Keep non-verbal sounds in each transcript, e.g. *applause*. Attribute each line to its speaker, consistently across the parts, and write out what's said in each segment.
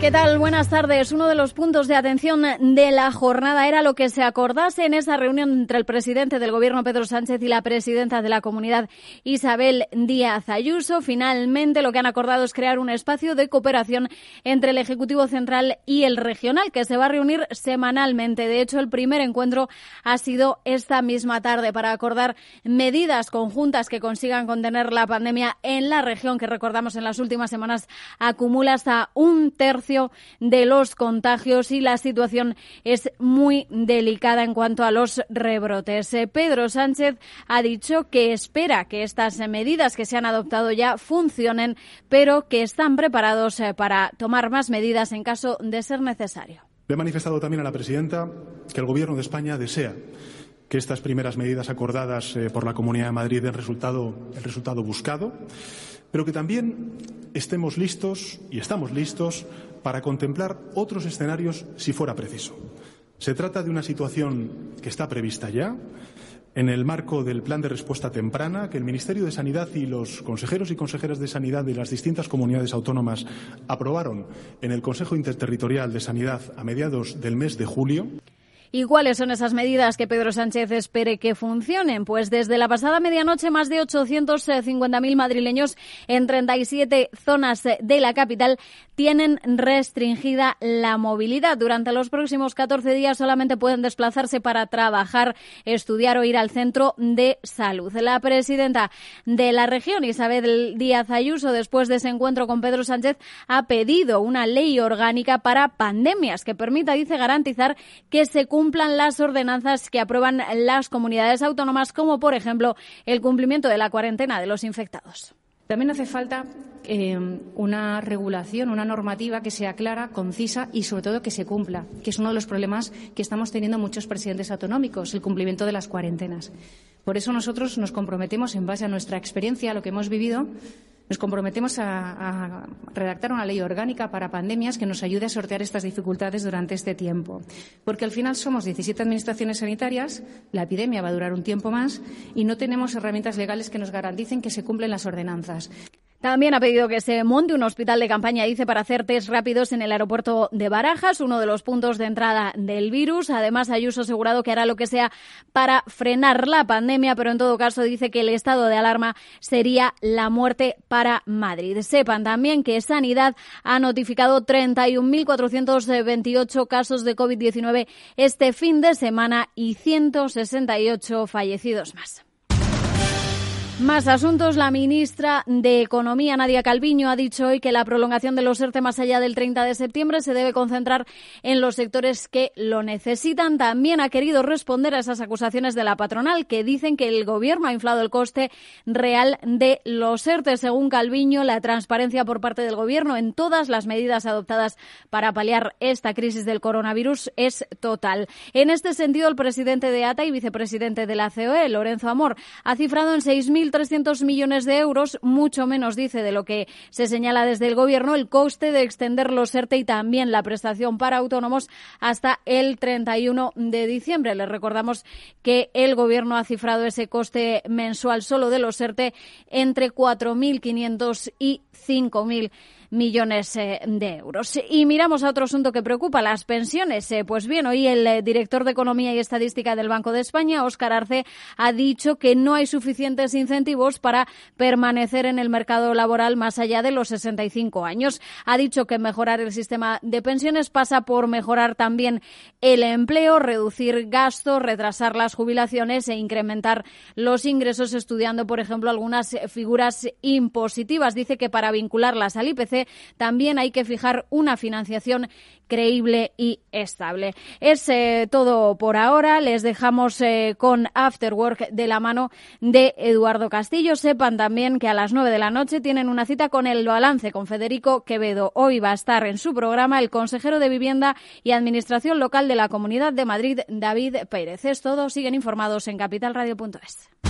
Speaker 1: ¿Qué tal? Buenas tardes. Uno de los puntos de atención de la jornada era lo que se acordase en esa reunión entre el presidente del Gobierno, Pedro Sánchez, y la presidenta de la comunidad, Isabel Díaz Ayuso. Finalmente, lo que han acordado es crear un espacio de cooperación entre el Ejecutivo Central y el Regional, que se va a reunir semanalmente. De hecho, el primer encuentro ha sido esta misma tarde para acordar medidas conjuntas que consigan contener la pandemia en la región, que recordamos en las últimas semanas acumula hasta un tercio de los contagios y la situación es muy delicada en cuanto a los rebrotes. Eh, Pedro Sánchez ha dicho que espera que estas medidas que se han adoptado ya funcionen, pero que están preparados eh, para tomar más medidas en caso de ser necesario.
Speaker 2: Le he manifestado también a la presidenta que el Gobierno de España desea que estas primeras medidas acordadas eh, por la Comunidad de Madrid den resultado, el resultado buscado, pero que también estemos listos y estamos listos para contemplar otros escenarios si fuera preciso. Se trata de una situación que está prevista ya en el marco del plan de respuesta temprana que el Ministerio de Sanidad y los consejeros y consejeras de Sanidad de las distintas comunidades autónomas aprobaron en el Consejo Interterritorial de Sanidad a mediados del mes de julio.
Speaker 1: ¿Y cuáles son esas medidas que Pedro Sánchez espere que funcionen? Pues desde la pasada medianoche, más de 850.000 madrileños en 37 zonas de la capital tienen restringida la movilidad. Durante los próximos 14 días solamente pueden desplazarse para trabajar, estudiar o ir al centro de salud. La presidenta de la región, Isabel Díaz Ayuso, después de ese encuentro con Pedro Sánchez, ha pedido una ley orgánica para pandemias que permita, dice, garantizar que se cumpla cumplan las ordenanzas que aprueban las comunidades autónomas, como por ejemplo el cumplimiento de la cuarentena de los infectados.
Speaker 3: También hace falta eh, una regulación, una normativa que sea clara, concisa y, sobre todo, que se cumpla, que es uno de los problemas que estamos teniendo muchos presidentes autonómicos, el cumplimiento de las cuarentenas. Por eso nosotros nos comprometemos, en base a nuestra experiencia, a lo que hemos vivido, nos comprometemos a, redactar una ley orgánica para pandemias que nos ayude a sortear estas dificultades durante este tiempo. Porque al final somos 17 administraciones sanitarias, la epidemia va a durar un tiempo más y no tenemos herramientas legales que nos garanticen que se cumplen las ordenanzas.
Speaker 1: También ha pedido que se monte un hospital de campaña, dice, para hacer test rápidos en el aeropuerto de Barajas, uno de los puntos de entrada del virus. Además, Ayuso asegurado que hará lo que sea para frenar la pandemia, pero en todo caso dice que el estado de alarma sería la muerte para Madrid. Sepan también que Sanidad ha notificado 31.428 casos de COVID-19 este fin de semana y 168 fallecidos más. Más asuntos. La ministra de Economía, Nadia Calviño, ha dicho hoy que la prolongación de los ERTE más allá del 30 de septiembre se debe concentrar en los sectores que lo necesitan. También ha querido responder a esas acusaciones de la patronal que dicen que el Gobierno ha inflado el coste real de los ERTE. Según Calviño, la transparencia por parte del Gobierno en todas las medidas adoptadas para paliar esta crisis del coronavirus es total. En este sentido, el presidente de ATA y vicepresidente de la COE, Lorenzo Amor, ha cifrado en 6.000 1.300 millones de euros, mucho menos, dice, de lo que se señala desde el Gobierno, el coste de extender los ERTE y también la prestación para autónomos hasta el 31 de diciembre. Les recordamos que el Gobierno ha cifrado ese coste mensual solo de los ERTE entre 4.500 y 5.000 millones eh, de euros. Y miramos a otro asunto que preocupa, las pensiones. Eh, pues bien, hoy el eh, director de Economía y Estadística del Banco de España, Óscar Arce, ha dicho que no hay suficientes incentivos para permanecer en el mercado laboral más allá de los 65 años. Ha dicho que mejorar el sistema de pensiones pasa por mejorar también el empleo, reducir gastos, retrasar las jubilaciones e incrementar los ingresos estudiando, por ejemplo, algunas figuras impositivas. Dice que para vincularlas al IPC también hay que fijar una financiación creíble y estable. Es eh, todo por ahora. Les dejamos eh, con Afterwork de la mano de Eduardo Castillo. Sepan también que a las nueve de la noche tienen una cita con el balance con Federico Quevedo. Hoy va a estar en su programa el consejero de Vivienda y Administración Local de la Comunidad de Madrid, David Pérez. Es todo. Siguen informados en capitalradio.es.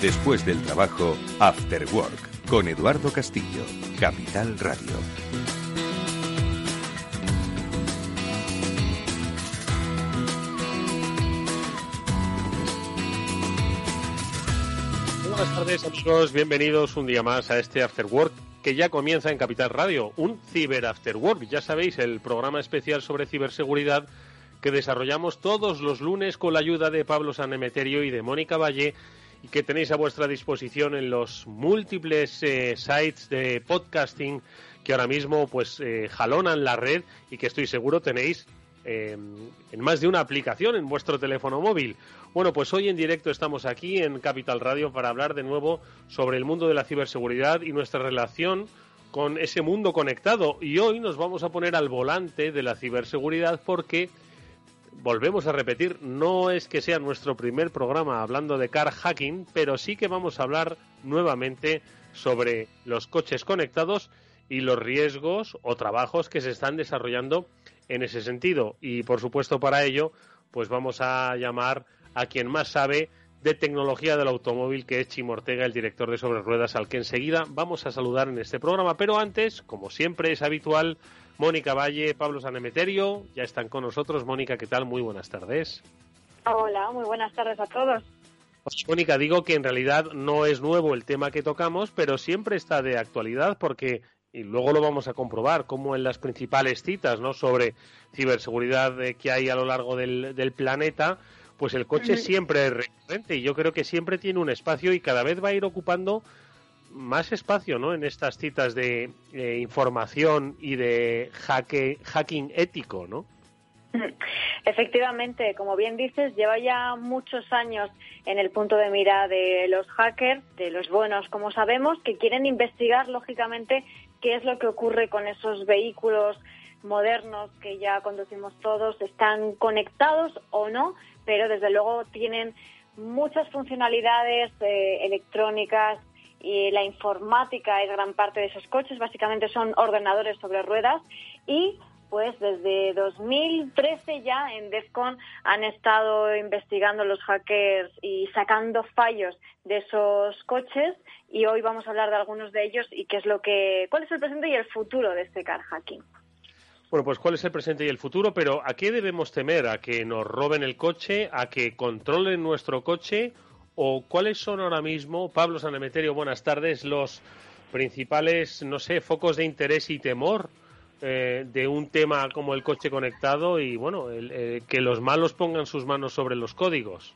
Speaker 4: Después del trabajo, After Work, con Eduardo Castillo, Capital Radio.
Speaker 5: Buenas tardes amigos, bienvenidos un día más a este After Work que ya comienza en Capital Radio, un Ciber After Work, ya sabéis, el programa especial sobre ciberseguridad que desarrollamos todos los lunes con la ayuda de Pablo Sanemeterio y de Mónica Valle y que tenéis a vuestra disposición en los múltiples eh, sites de podcasting que ahora mismo pues eh, jalonan la red y que estoy seguro tenéis em, en más de una aplicación en vuestro teléfono móvil. Bueno, pues hoy en directo estamos aquí en Capital Radio para hablar de nuevo sobre el mundo de la ciberseguridad y nuestra relación con ese mundo conectado. Y hoy nos vamos a poner al volante de la ciberseguridad porque volvemos a repetir, no es que sea nuestro primer programa hablando de car hacking, pero sí que vamos a hablar nuevamente sobre los coches conectados y los riesgos o trabajos que se están desarrollando en ese sentido. Y por supuesto para ello, pues vamos a llamar a quien más sabe de tecnología del automóvil, que es Chimo Ortega, el director de Sobre Ruedas, al que enseguida vamos a saludar en este programa. Pero antes, como siempre es habitual, Mónica Valle, Pablo Sanemeterio, ya están con nosotros. Mónica, ¿qué tal? Muy buenas tardes.
Speaker 6: Hola, muy buenas tardes a todos.
Speaker 5: Mónica, digo que en realidad no es nuevo el tema que tocamos, pero siempre está de actualidad porque, y luego lo vamos a comprobar, como en las principales citas ¿no? sobre ciberseguridad eh, que hay a lo largo del, planeta, pues el coche siempre es recurrente y yo creo que siempre tiene un espacio y cada vez va a ir ocupando más espacio ¿no? en estas citas de eh, información y de hacking ético, ¿no? *laughs*
Speaker 6: Efectivamente, como bien dices, lleva ya muchos años en el punto de mira de los hackers, de los buenos, como sabemos, que quieren investigar, lógicamente, qué es lo que ocurre con esos vehículos modernos que ya conducimos todos, están conectados o no, pero desde luego tienen muchas funcionalidades eh, electrónicas y la informática es gran parte de esos coches, básicamente son ordenadores sobre ruedas y pues desde 2013 ya en DEFCON han estado investigando los hackers y sacando fallos de esos coches y hoy vamos a hablar de algunos de ellos y qué es lo que cuál es el presente y el futuro de este car hacking.
Speaker 5: Bueno, pues cuál es el presente y el futuro, pero ¿a qué debemos temer? ¿A que nos roben el coche? ¿A que controlen nuestro coche? O cuáles son ahora mismo, Pablo Sanemeterio, buenas tardes, los principales, no sé, focos de interés y temor eh, de un tema como el coche conectado y, bueno, eh, que los malos pongan sus manos sobre los códigos?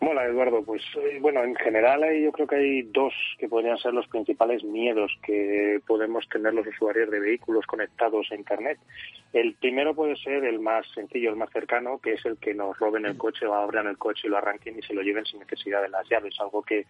Speaker 7: Hola Eduardo, pues eh, bueno, en general yo creo que hay dos que podrían ser los principales miedos que podemos tener los usuarios de vehículos conectados a Internet. El primero puede ser el más sencillo, el más cercano, que es el que nos roben el coche o abran el coche y lo arranquen y se lo lleven sin necesidad de las llaves, algo que,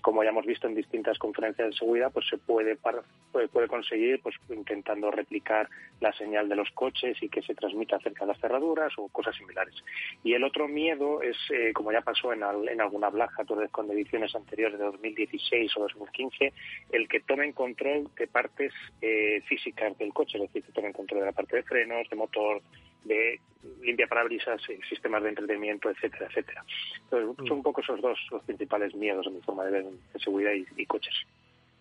Speaker 7: como ya hemos visto en distintas conferencias de seguridad, pues se puede, puede conseguir pues intentando replicar la señal de los coches y que se transmita cerca de las cerraduras o cosas similares. Y el otro miedo es, eh, como ya pasó en en alguna blaja, con ediciones anteriores de 2016 o 2015, el que tomen control de partes eh, físicas del coche, es decir, que tomen control de la parte de frenos, de motor, de limpia parabrisas, eh, sistemas de entretenimiento, etcétera, etcétera. Entonces, son un poco esos dos los principales miedos en mi forma de ver de seguridad y coches.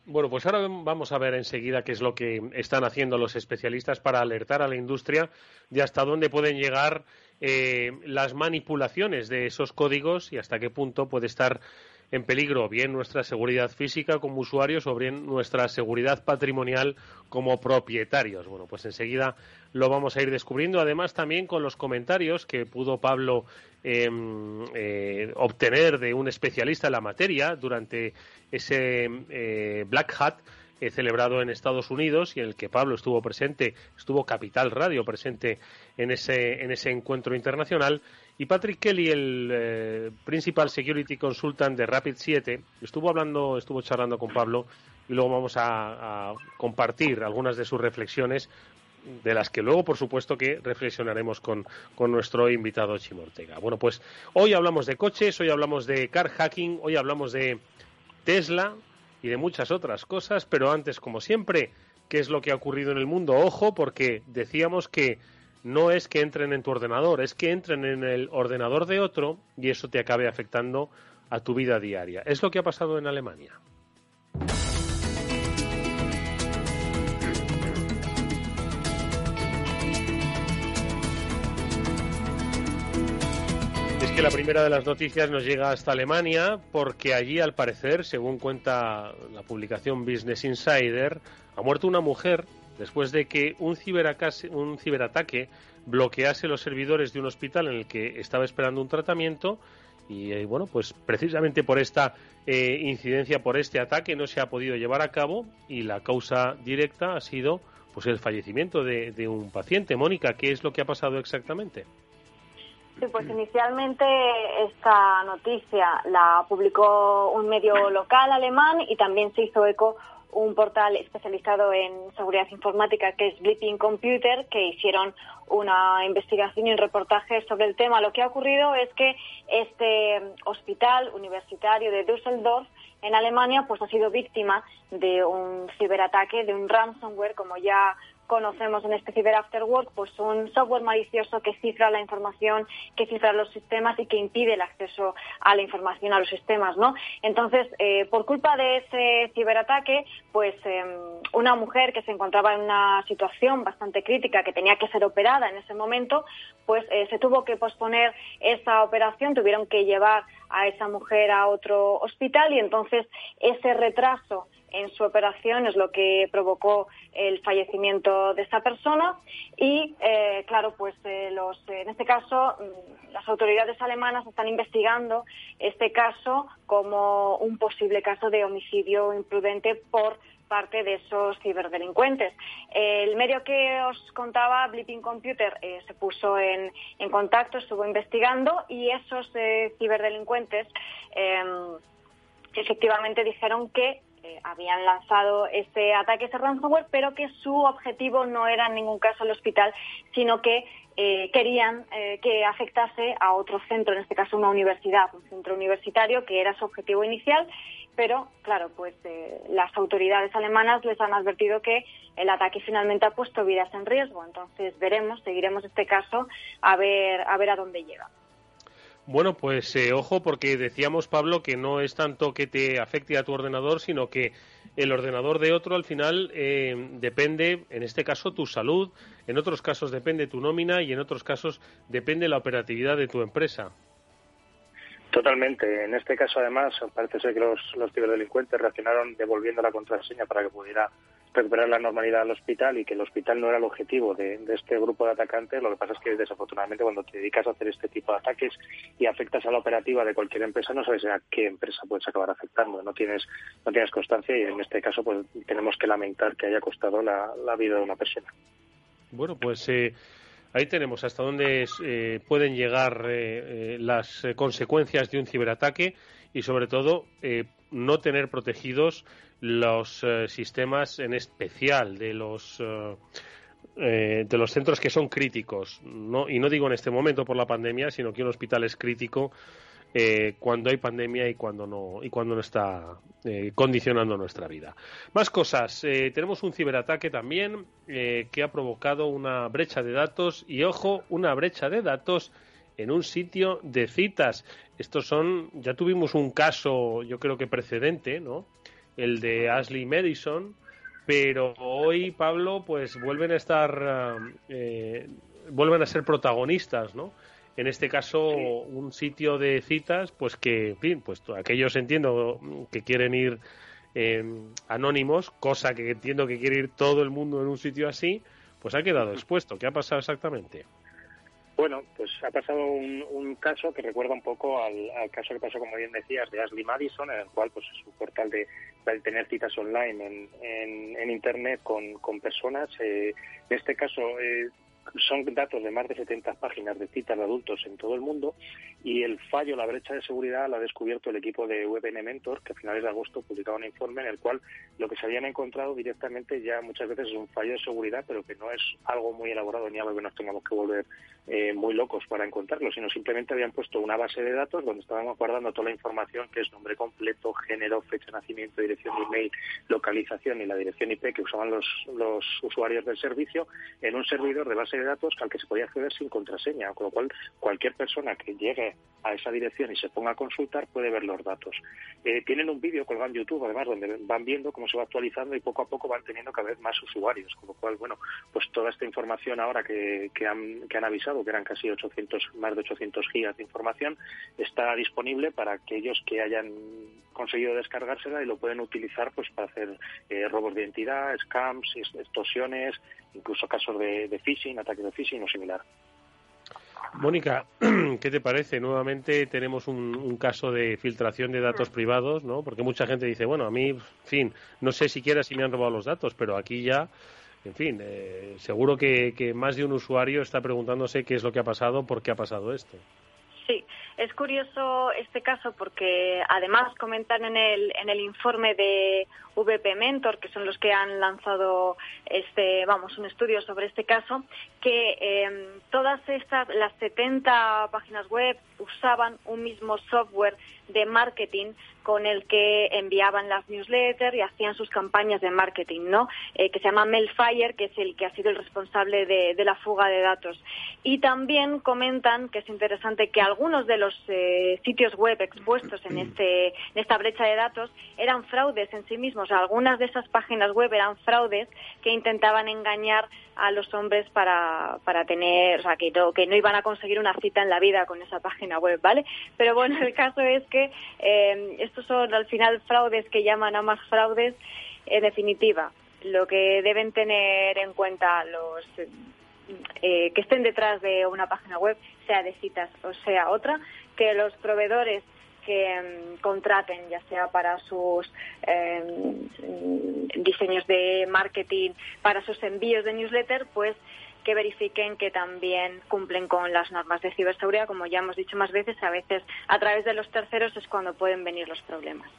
Speaker 5: Bueno, pues ahora vamos a ver enseguida qué es lo que están haciendo los especialistas para alertar a la industria de hasta dónde pueden llegar eh, las manipulaciones de esos códigos y hasta qué punto puede estar en peligro bien nuestra seguridad física como usuarios o bien nuestra seguridad patrimonial como propietarios. Bueno, pues enseguida lo vamos a ir descubriendo. Además, también con los comentarios que pudo Pablo em, eh, obtener de un especialista en la materia durante ese eh, Black Hat eh, celebrado en Estados Unidos y en el que Pablo estuvo presente, estuvo Capital Radio presente en ese, en ese encuentro internacional Y Patrick Kelly, el eh, Principal Security Consultant de Rapid 7, estuvo hablando, estuvo charlando con Pablo y luego vamos a, compartir algunas de sus reflexiones, de las que luego, por supuesto, que reflexionaremos con, con nuestro invitado Chimo Ortega. Bueno, pues hoy hablamos de coches, hoy hablamos de car hacking, hoy hablamos de Tesla y de muchas otras cosas, pero antes, como siempre, ¿qué es lo que ha ocurrido en el mundo? Ojo, porque decíamos que no es que entren en tu ordenador, es que entren en el ordenador de otro y eso te acabe afectando a tu vida diaria. Es lo que ha pasado en Alemania. Es que la primera de las noticias nos llega hasta Alemania porque allí, al parecer, según cuenta la publicación Business Insider, ha muerto una mujer después de que un, un ciberataque bloquease los servidores de un hospital en el que estaba esperando un tratamiento y eh, bueno, pues precisamente por esta eh, incidencia, por este ataque no se ha podido llevar a cabo y la causa directa ha sido pues el fallecimiento de, de un paciente. Mónica, ¿qué es lo que ha pasado exactamente?
Speaker 6: Sí, pues inicialmente esta noticia la publicó un medio local alemán y también se hizo eco un portal especializado en seguridad informática que es Blipping Computer, que hicieron una investigación y un reportaje sobre el tema. Lo que ha ocurrido es que este hospital universitario de Düsseldorf en Alemania pues ha sido víctima de un ciberataque, de un ransomware, como ya conocemos en este Cyber After Work, pues un software malicioso que cifra la información, que cifra los sistemas y que impide el acceso a la información a los sistemas, ¿no? Entonces, eh, por culpa de ese ciberataque, pues em, una mujer que se encontraba en una situación bastante crítica, que tenía que ser operada en ese momento, pues eh, se tuvo que posponer esa operación, tuvieron que llevar a esa mujer a otro hospital y entonces ese retraso en su operación es lo que provocó el fallecimiento de esa persona y eh, claro pues eh, los en este caso mm, las autoridades alemanas están investigando este caso como un posible caso de homicidio imprudente por parte de esos ciberdelincuentes. El medio que os contaba, Blipping Computer, eh, se puso en, en, contacto, estuvo investigando y esos ciberdelincuentes em, efectivamente dijeron que eh, habían lanzado ese ataque, ese ransomware, pero que su objetivo no era en ningún caso el hospital, sino que eh, querían eh, que afectase a otro centro, en este caso una universidad, un centro universitario, que era su objetivo inicial, pero claro, pues las autoridades alemanas les han advertido que el ataque finalmente ha puesto vidas en riesgo. Entonces veremos, seguiremos este caso a ver a ver a dónde llega.
Speaker 5: Bueno, pues eh, ojo porque decíamos, Pablo, que no es tanto que te afecte a tu ordenador, sino que el ordenador de otro al final eh, depende, en este caso, tu salud, en otros casos depende tu nómina y en otros casos depende la operatividad de tu empresa.
Speaker 7: Totalmente. En este caso, además, parece ser que los, los ciberdelincuentes reaccionaron devolviendo la contraseña para que pudiera recuperar la normalidad al hospital y que el hospital no era el objetivo de, este grupo de atacantes. Lo que pasa es que desafortunadamente cuando te dedicas a hacer este tipo de ataques y afectas a la operativa de cualquier empresa, no sabes a qué empresa puedes acabar afectando. No tienes, no tienes constancia y en este caso pues tenemos que lamentar que haya costado la, vida de una persona.
Speaker 5: Bueno, pues eh, ahí tenemos hasta dónde eh, pueden llegar eh, las consecuencias de un ciberataque y sobre todo no tener protegidos los eh, sistemas en especial de los eh, eh, de los centros que son críticos. No, y no digo en este momento por la pandemia sino que un hospital es crítico cuando hay pandemia y cuando no y cuando no está condicionando nuestra vida. Más cosas tenemos un ciberataque también que ha provocado una brecha de datos y ojo una brecha de datos en un sitio de citas estos son ya tuvimos un caso yo creo que precedente no el de Ashley Madison, pero hoy, Pablo, pues vuelven a estar, eh, vuelven a ser protagonistas, ¿no? En este caso, un sitio de citas, pues que, en fin, pues aquellos entiendo que quieren ir eh, anónimos, cosa que entiendo que quiere ir todo el mundo en un sitio así, pues ha quedado expuesto. ¿Qué ha pasado exactamente?
Speaker 7: Bueno, pues ha pasado un, caso que recuerda un poco al, caso que pasó, como bien decías, de Ashley Madison, en el cual pues es un portal de, tener citas online en, Internet con, personas. Eh, en este caso, eh, son datos de más de 70 páginas de citas de adultos en todo el mundo y el fallo, la brecha de seguridad, la ha descubierto el equipo de WebN Mentor, que a finales de agosto publicaba un informe en el cual lo que se habían encontrado directamente ya muchas veces es un fallo de seguridad, pero que no es algo muy elaborado ni algo que nos tengamos que volver eh, muy locos para encontrarlo, sino simplemente habían puesto una base de datos donde estaban guardando toda la información que es nombre completo, género, fecha de nacimiento, dirección de email, localización y la dirección IP que usaban los, los usuarios del servicio en un servidor de base de datos al que se podía acceder sin contraseña, con lo cual cualquier persona que llegue a esa dirección y se ponga a consultar puede ver los datos. Eh, tienen un vídeo colgado en YouTube, además, donde van viendo cómo se va actualizando y poco a poco van teniendo cada vez más usuarios, con lo cual, bueno, pues toda esta información ahora que, han, que han avisado, que eran casi 800, más de 800 gigas de información, está disponible para aquellos que hayan conseguido descargársela y lo pueden utilizar pues para hacer eh, robos de identidad, scams, extorsiones, incluso casos de phishing, ataques de phishing o similar.
Speaker 5: Mónica, *clears throat* ¿qué te parece? Nuevamente tenemos un, caso de filtración de datos privados, ¿no? Porque mucha gente dice, bueno, a mí, en fin, no sé siquiera si me han robado los datos, pero aquí ya, en fin, eh, seguro que, que más de un usuario está preguntándose qué es lo que ha pasado, por qué ha pasado esto.
Speaker 6: Sí, es curioso este caso porque además comentan en el, en el informe de VP Mentor, que son los que han lanzado este, vamos, un estudio sobre este caso, que em, todas estas, las 70 páginas web usaban un mismo software de marketing con el que enviaban las newsletters y hacían sus campañas de marketing, ¿no? Eh, que se llama Mailfire, que es el que ha sido el responsable de, de, la fuga de datos. Y también comentan que es interesante que algunos de los eh, sitios web expuestos en, este, en esta brecha de datos eran fraudes en sí mismos. algunas de esas páginas web eran fraudes que intentaban engañar a los hombres para, para tener, o sea, que no, que no iban a conseguir una cita en la vida con esa página web, ¿vale? Pero bueno, el caso es que eh, estos son al final fraudes que llaman a más fraudes. En definitiva, lo que deben tener en cuenta los eh, que estén detrás de una página web, sea de citas o sea otra, que los proveedores que mm, contraten, ya sea para sus em, diseños de marketing, para sus envíos de newsletter, pues que verifiquen que también cumplen con las normas de ciberseguridad. Como ya hemos dicho más veces, a veces a través de los terceros es cuando pueden venir los problemas.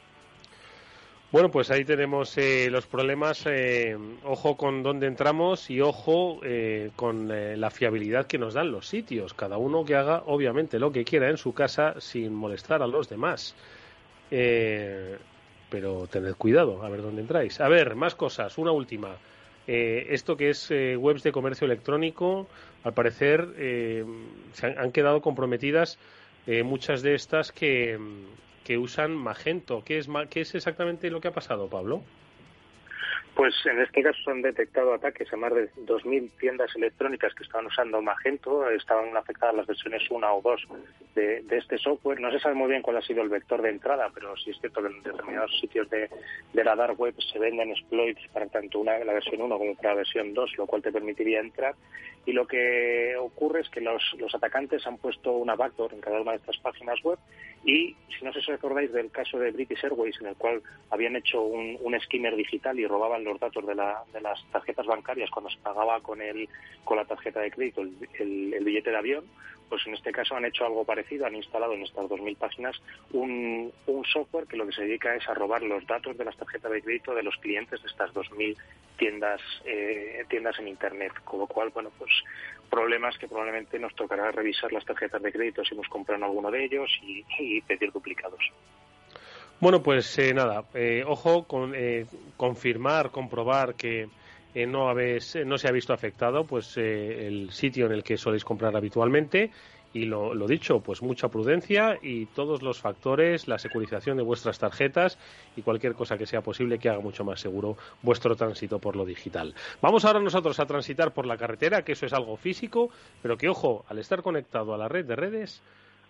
Speaker 5: Bueno, pues ahí tenemos eh, los problemas. Eh, ojo con dónde entramos y ojo eh, con la fiabilidad que nos dan los sitios. Cada uno que haga, obviamente, lo que quiera en su casa sin molestar a los demás. pero tened cuidado, a ver dónde entráis. A ver, más cosas. Una última. Esto que es webs de comercio electrónico, al parecer se han, han, quedado comprometidas muchas de estas que que usan Magento. ¿Qué es, ¿Qué es exactamente lo que ha pasado, Pablo?
Speaker 7: Pues en este caso se han detectado ataques a más de 2.000 tiendas electrónicas que estaban usando Magento. Estaban afectadas las versiones 1 o 2 de, este software. No se sabe muy bien cuál ha sido el vector de entrada, pero sí es cierto que en determinados sitios de, de la dark web se venden exploits para tanto una, la versión 1 como para la versión 2, lo cual te permitiría entrar. Y lo que ocurre es que los, los atacantes han puesto una backdoor en cada una de estas páginas web y, si no os acordáis del caso de British Airways, en el cual habían hecho un skimmer digital y robaban los datos de, la, de, las tarjetas bancarias cuando se pagaba con, el, con la tarjeta de crédito el, billete de avión, pues en este caso han hecho algo parecido, han instalado en estas 2.000 páginas un, un software que lo que se dedica es a robar los datos de las tarjetas de crédito de los clientes de estas 2.000 tiendas, eh, tiendas en Internet. Con lo cual, bueno, pues problemas que probablemente nos tocará revisar las tarjetas de crédito si hemos comprado alguno de ellos y pedir duplicados.
Speaker 5: Bueno, pues eh, nada, eh, ojo con eh, confirmar, comprobar que eh, no, habéis, no se ha visto afectado pues el sitio en el que soléis comprar habitualmente y lo, lo, dicho, pues mucha prudencia y todos los factores, la securización de vuestras tarjetas y cualquier cosa que sea posible que haga mucho más seguro vuestro tránsito por lo digital. Vamos ahora nosotros a transitar por la carretera, que eso es algo físico, pero que ojo, al estar conectado a la red de redes,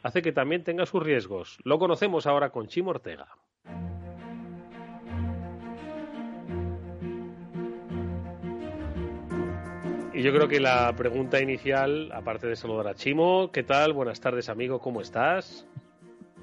Speaker 5: hace que también tenga sus riesgos. Lo conocemos ahora con Chimo Ortega. Y yo creo que la pregunta inicial, aparte de saludar a Chimo, ¿qué tal? Buenas tardes, amigo, ¿cómo estás?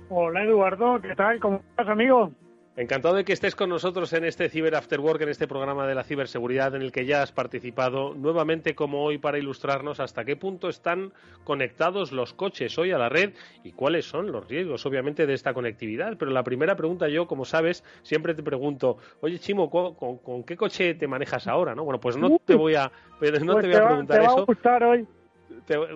Speaker 8: Hola, Eduardo, ¿qué tal? ¿Cómo estás, amigo?
Speaker 5: Encantado de que estés con nosotros en este Cyber After Work, en este programa de la ciberseguridad en el que ya has participado nuevamente como hoy para ilustrarnos hasta qué punto están conectados los coches hoy a la red y cuáles son los riesgos, obviamente, de esta conectividad. Pero la primera pregunta yo, como sabes, siempre te pregunto, oye Chimo, ¿con, qué coche te manejas ahora? ¿no? Bueno, pues no te voy a, no
Speaker 8: pues
Speaker 5: te voy a preguntar
Speaker 8: te
Speaker 5: va
Speaker 8: A gustar hoy.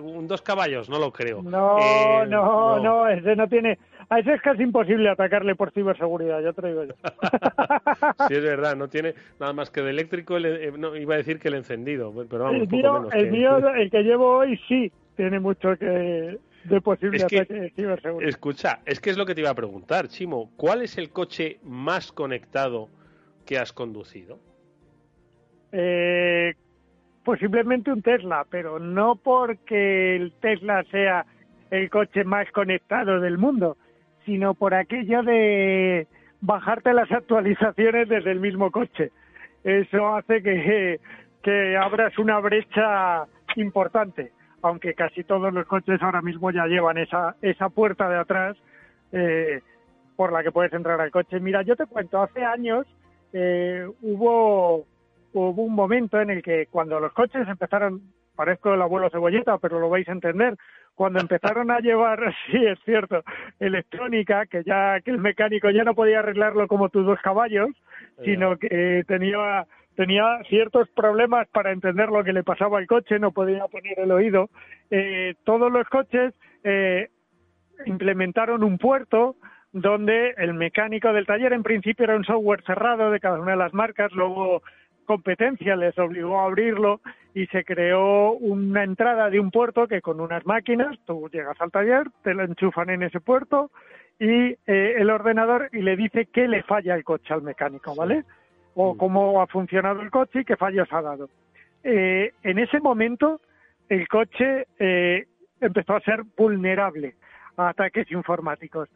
Speaker 5: un dos caballos, no lo creo.
Speaker 8: No, eh, no, no, ese no tiene. A ese es casi imposible atacarle por ciberseguridad, ya te digo yo. *laughs*
Speaker 5: sí, es verdad, no tiene nada más que de eléctrico, eh, no, iba a decir que el encendido, pero vamos,
Speaker 8: el
Speaker 5: poco
Speaker 8: mío,
Speaker 5: menos.
Speaker 8: El
Speaker 5: que...
Speaker 8: mío, el que llevo hoy, sí, tiene mucho que de posible
Speaker 5: es que,
Speaker 8: ataque de ciberseguridad.
Speaker 5: Escucha, es que es lo que te iba a preguntar, Chimo, ¿cuál es el coche más conectado que has conducido?
Speaker 8: Eh, posiblemente un Tesla, pero no porque el Tesla sea el coche más conectado del mundo, sino por aquello de bajarte las actualizaciones desde el mismo coche. Eso hace que, que abras una brecha importante, aunque casi todos los coches ahora mismo ya llevan esa, esa puerta de atrás eh, por la que puedes entrar al coche. Mira, yo te cuento, hace años eh, hubo, hubo un momento en el que cuando los coches empezaron, parezco el abuelo cebolleta, pero lo vais a entender, cuando empezaron a llevar, *laughs* sí es cierto, electrónica, que ya que el mecánico ya no podía arreglarlo como tus dos caballos, sino que tenía tenía ciertos problemas para entender lo que le pasaba al coche, no podía poner el oído. Eh, todos los coches eh, implementaron un puerto donde el mecánico del taller en principio era un software cerrado de cada una de las marcas, luego competencia les obligó a abrirlo y se creó una entrada de un puerto que con unas máquinas tú llegas al taller, te lo enchufan en ese puerto y eh, el ordenador y le dice qué le falla el coche al mecánico, ¿vale? O cómo ha funcionado el coche y qué fallos ha dado. Eh, en ese momento el coche eh, empezó a ser vulnerable a ataques informáticos.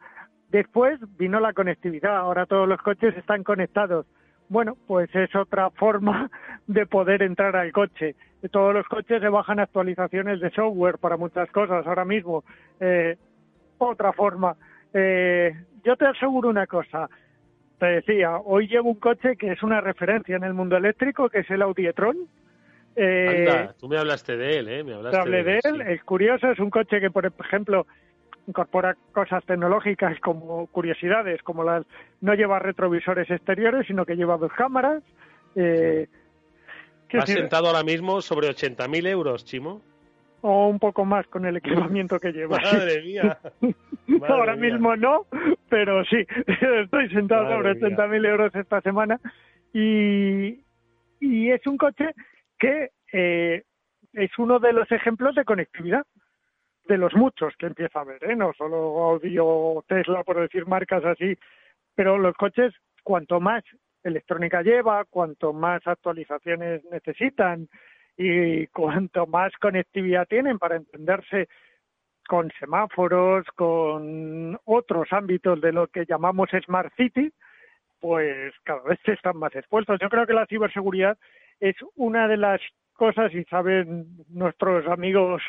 Speaker 8: Después vino la conectividad, ahora todos los coches están conectados bueno, pues es otra forma *laughs* de poder entrar al coche. Todos los coches se bajan actualizaciones de software para muchas cosas ahora mismo. Eh, otra forma. Eh, yo te aseguro una cosa. Te decía, hoy llevo un coche que es una referencia en el mundo eléctrico, que es el Audi e-tron.
Speaker 5: Eh, Anda, tú me hablaste de él, ¿eh? Me hablaste
Speaker 8: te hablé de, él. Es curioso, es un coche que, por ejemplo, incorpora cosas tecnológicas como curiosidades, como las no lleva retrovisores exteriores, sino que lleva dos cámaras. Eh,
Speaker 5: ¿Has sentado ahora mismo sobre 80.000 euros, Chimo?
Speaker 8: O un poco más con el equipamiento que lleva. *laughs*
Speaker 5: Madre mía. *laughs* Madre
Speaker 8: ahora
Speaker 5: mía.
Speaker 8: mismo no, pero sí, *laughs* estoy sentado
Speaker 5: Madre
Speaker 8: sobre 80.000 euros esta semana. Y, y es un coche que eh, es uno de los ejemplos de conectividad de los muchos que empieza a haber, ¿eh? no solo Audi o Tesla, por decir marcas así, pero los coches, cuanto más electrónica lleva, cuanto más actualizaciones necesitan y cuanto más conectividad tienen para entenderse con semáforos, con otros ámbitos de lo que llamamos Smart City, pues cada vez están más expuestos. Yo creo que la ciberseguridad es una de las cosas y saben nuestros amigos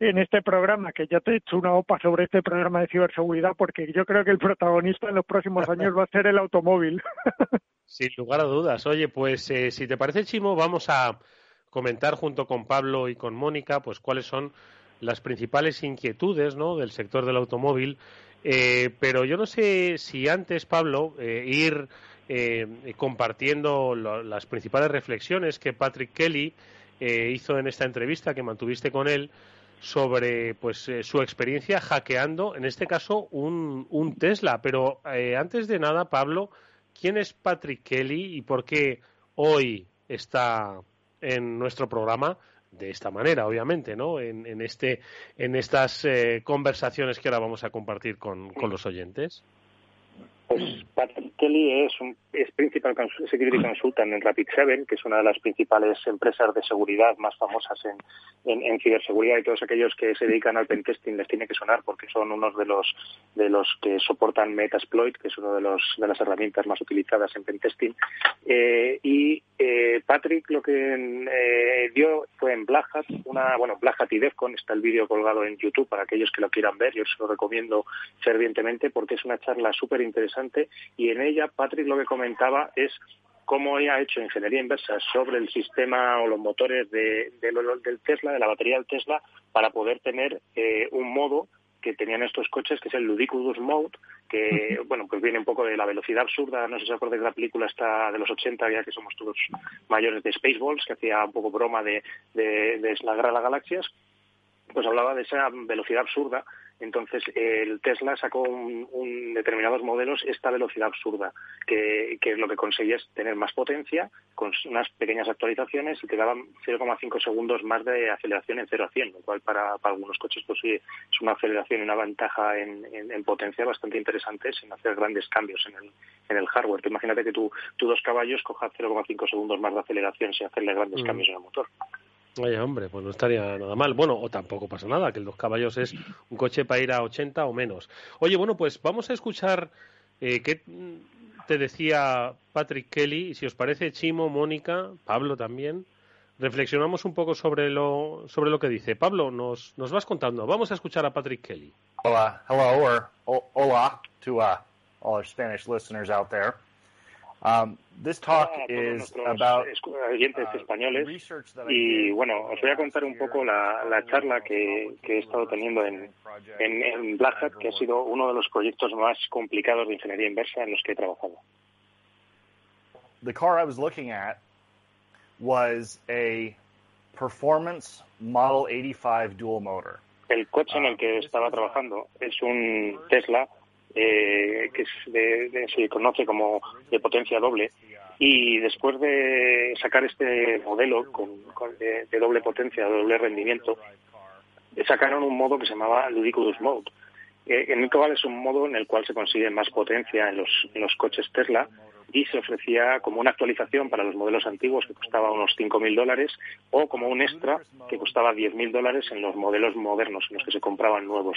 Speaker 8: en este programa que ya te he hecho una OPA sobre este programa de ciberseguridad porque yo creo que el protagonista en los próximos años va a ser el automóvil. *laughs*
Speaker 5: Sin lugar a dudas. Oye, pues eh, si te parece, Chimo, vamos a comentar junto con Pablo y con Mónica pues cuáles son las principales inquietudes ¿no? del sector del automóvil. Eh, pero yo no sé si antes, Pablo, eh, ir eh, compartiendo lo, las principales reflexiones que Patrick Kelly eh, hizo en esta entrevista que mantuviste con él sobre pues eh, su experiencia hackeando, en este caso, un, un Tesla. Pero eh, antes de nada, Pablo, ¿quién es Patrick Kelly y por qué hoy está en nuestro programa? de esta manera, obviamente, ¿no? En, en este, en estas conversaciones que ahora vamos a compartir con los oyentes.
Speaker 7: Pues Patrick Kelly es, un, es Principal Security Consultant en Rapid7, que es una de las principales empresas de seguridad más famosas en, en, en, ciberseguridad. Y todos aquellos que se dedican al pentesting les tiene que sonar porque son unos de los de los que soportan Metasploit, que es una de, los, de las herramientas más utilizadas en pentesting. Eh, y eh, Patrick lo que eh, dio fue en Black Hat, una, bueno, Black Hat y Defcon, está el vídeo colgado en YouTube para aquellos que lo quieran ver, yo se lo recomiendo fervientemente porque es una charla súper interesante interesante y en ella Patrick lo que comentaba es cómo ha hecho ingeniería inversa sobre el sistema o los motores de, del Tesla, de la batería del Tesla, para poder tener eh, un modo que tenían estos coches, que es el Ludicrous Mode, que bueno, pues viene un poco de la velocidad absurda, no sé si acordáis de la película esta de los 80, ya que somos todos mayores de Spaceballs, que hacía un poco broma de, de, de las galaxias, pues hablaba de esa velocidad absurda entonces, el Tesla sacó un, determinados modelos esta velocidad absurda, que, que, lo que conseguía es tener más potencia con unas pequeñas actualizaciones y te daban 0,5 segundos más de aceleración en 0 a 100, lo cual para, algunos coches pues sí, es una aceleración y una ventaja en, potencia bastante interesante sin hacer grandes cambios en el, en el hardware. imagínate que tú, dos caballos cojas 0,5 segundos más de aceleración sin hacerle grandes mm. cambios en el motor.
Speaker 5: Vaya, hombre, pues no estaría nada mal. Bueno, o tampoco pasa nada, que el dos caballos es un coche para ir a 80 o menos. Oye, bueno, pues vamos a escuchar eh, qué te decía Patrick Kelly, si os parece, Chimo, Mónica, Pablo también, reflexionamos un poco sobre lo, sobre lo que dice. Pablo, nos, nos vas contando. Vamos a escuchar a Patrick Kelly.
Speaker 9: Hola, hello, or hola to uh, all our Spanish listeners out there. Um, this talk is about
Speaker 7: oyentes uh, españoles y bueno, os voy a contar un poco la, la charla que, que, he estado teniendo en, en, en Black Hat, que ha sido uno de los proyectos más complicados de ingeniería inversa en los que he trabajado.
Speaker 9: The car I was looking at was a performance Model 85 dual motor.
Speaker 7: El coche en el que uh, estaba trabajando es un Tesla eh, que se conoce como de potencia doble. Y después de sacar este modelo con, de, doble potencia, doble rendimiento, sacaron un modo que se llamaba Ludicrous Mode, eh, en el cual es un modo en el cual se consigue más potencia en los, en los coches Tesla y se ofrecía como una actualización para los modelos antiguos que costaba unos 5.000 dólares o como un extra que costaba 10.000 dólares en los modelos modernos, en los que se compraban nuevos.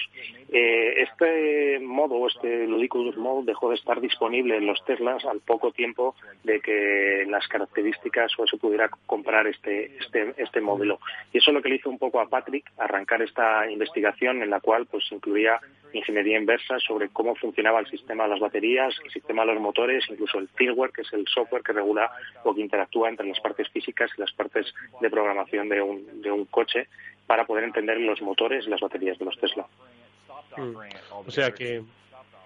Speaker 7: Eh, este modo, este Ludicrous Mode, dejó de estar disponible en los Teslas al poco tiempo de que las características o se pudiera comprar este, este, este modelo. Y eso es lo que le hizo un poco a Patrick arrancar esta investigación en la cual pues incluía ingeniería inversa sobre cómo funcionaba el sistema de las baterías, el sistema de los motores, incluso el firmware, que es el software que regula o que interactúa entre las partes físicas y las partes de programación de un, de un coche para poder entender los motores y las baterías de los Tesla.
Speaker 5: Mm. O sea que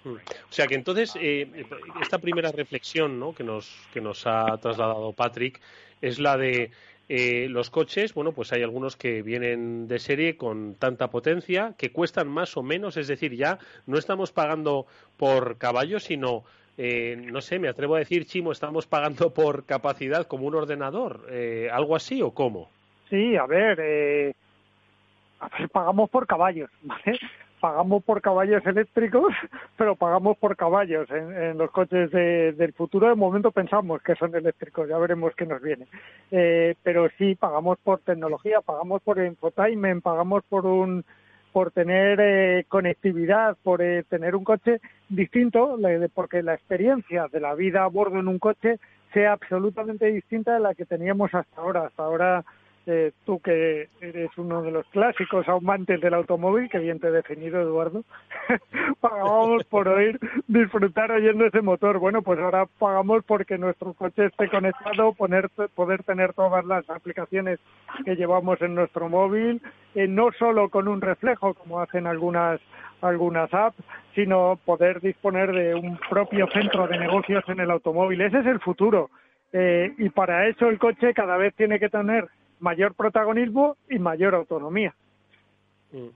Speaker 5: mm. o sea que entonces eh, esta primera reflexión ¿no? que nos que nos ha trasladado Patrick es la de eh, los coches, bueno, pues hay algunos que vienen de serie con tanta potencia que cuestan más o menos, es decir, ya no estamos pagando por caballos, sino, eh, no sé, me atrevo a decir, Chimo, estamos pagando por capacidad como un ordenador, eh, algo así o cómo?
Speaker 8: Sí, a ver, a ver, pagamos por caballos, *laughs* ¿vale? pagamos por caballos eléctricos, *laughs* pero pagamos por caballos en, los coches del futuro. De momento pensamos que son eléctricos, ya veremos qué nos viene. Eh, pero sí, pagamos por tecnología, pagamos por infotainment, pagamos por un por tener eh, conectividad, por eh, tener un coche distinto, porque la experiencia de la vida a bordo en un coche sea absolutamente distinta de la que teníamos hasta ahora. Hasta ahora eh, tú que eres uno de los clásicos amantes del automóvil, que bien te he definido, Eduardo, *laughs* pagábamos por oír, disfrutar oyendo ese motor. Bueno, pues ahora pagamos porque nuestro coche esté conectado, poner, poder tener todas las aplicaciones que llevamos en nuestro móvil, eh, no solo con un reflejo, como hacen algunas algunas apps, sino poder disponer de un propio centro de negocios en el automóvil. Ese es el futuro. Eh, y para eso el coche cada vez tiene que tener mayor protagonismo y mayor autonomía.
Speaker 5: Mm.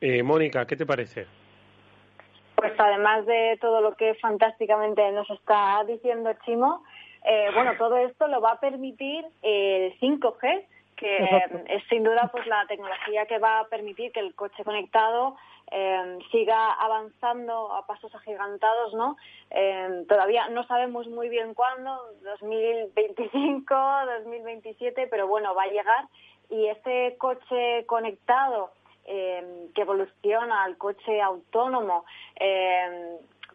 Speaker 5: Eh, Mónica, ¿qué te parece?
Speaker 6: Pues además de todo lo que fantásticamente nos está diciendo Chimo, eh, bueno, todo esto lo va a permitir el 5G, que es sin duda pues la tecnología que va a permitir que el coche conectado eh, siga avanzando a pasos agigantados, ¿no? Eh, todavía no sabemos muy bien cuándo, 2025, 2027, pero bueno, va a llegar y ese coche conectado eh, que evoluciona al coche autónomo,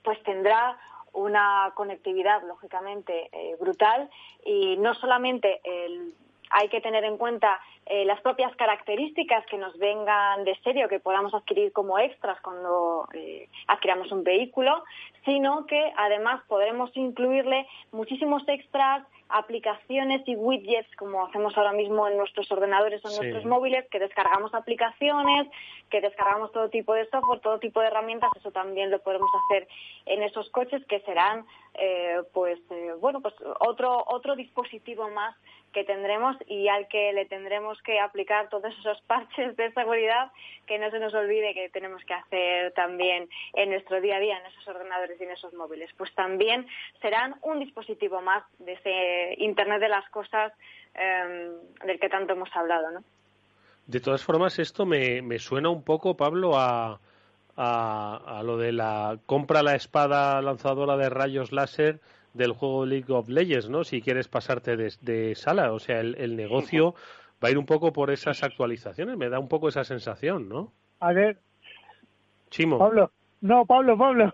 Speaker 6: pues tendrá una conectividad lógicamente brutal y no solamente el hay que tener en cuenta eh, las propias características que nos vengan de serie o que podamos adquirir como extras cuando eh, adquiramos un vehículo, sino que además podremos incluirle muchísimos extras aplicaciones y widgets como hacemos ahora mismo en nuestros ordenadores o en nuestros móviles, que descargamos aplicaciones, que descargamos todo tipo de software, todo tipo de herramientas, eso también lo podemos hacer en esos coches que serán eh, pues eh, bueno pues otro otro dispositivo más que tendremos y al que le tendremos que aplicar todos esos parches de seguridad que no se nos olvide que tenemos que hacer también en nuestro día a día en esos ordenadores y en esos móviles. Pues también serán un dispositivo más de ese Internet de las cosas em, del que tanto hemos hablado, ¿no?
Speaker 5: De todas formas, esto me, me suena un poco, Pablo, a, a, lo de la compra la espada lanzadora de rayos láser del juego League of Legends, ¿no? Si quieres pasarte de, sala, o sea, el, negocio va a ir un poco por esas actualizaciones, me da un poco esa sensación, ¿no?
Speaker 8: A ver.
Speaker 5: Chimo.
Speaker 8: Pablo. No, Pablo, Pablo.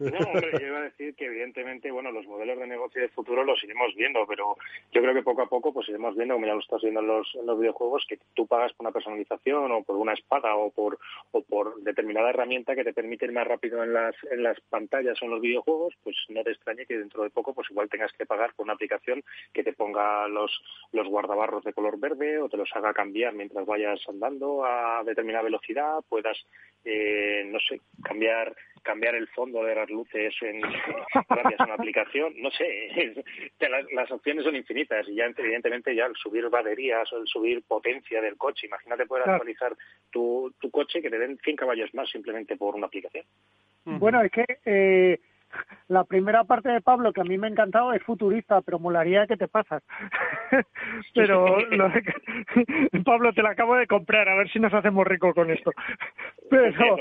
Speaker 7: No, hombre, yo iba a decir que evidentemente, bueno, los modelos de negocio de futuro los iremos viendo, pero yo creo que poco a poco pues iremos viendo, como ya lo estás viendo en los, videojuegos, que tú pagas por una personalización o por una espada o por, o por determinada herramienta que te permite ir más rápido en las, en las pantallas o en los videojuegos, pues no te extrañe que dentro de poco pues igual tengas que pagar por una aplicación que te ponga los, los guardabarros de color verde o te los haga cambiar mientras vayas andando a determinada velocidad, puedas, eh, no sé, cambiar cambiar el fondo de las luces en, gracias a una aplicación, no sé, las, opciones son infinitas y ya evidentemente ya el subir baterías o el subir potencia del coche, imagínate poder actualizar tu, tu coche que te den 100 caballos más simplemente por una aplicación.
Speaker 8: Bueno, es que eh, *laughs* la primera parte de Pablo que a mí me ha encantado es futurista, pero molaría que te pasas. *laughs* pero *laughs* Pablo te la acabo de comprar, a ver si nos hacemos rico con esto. Pero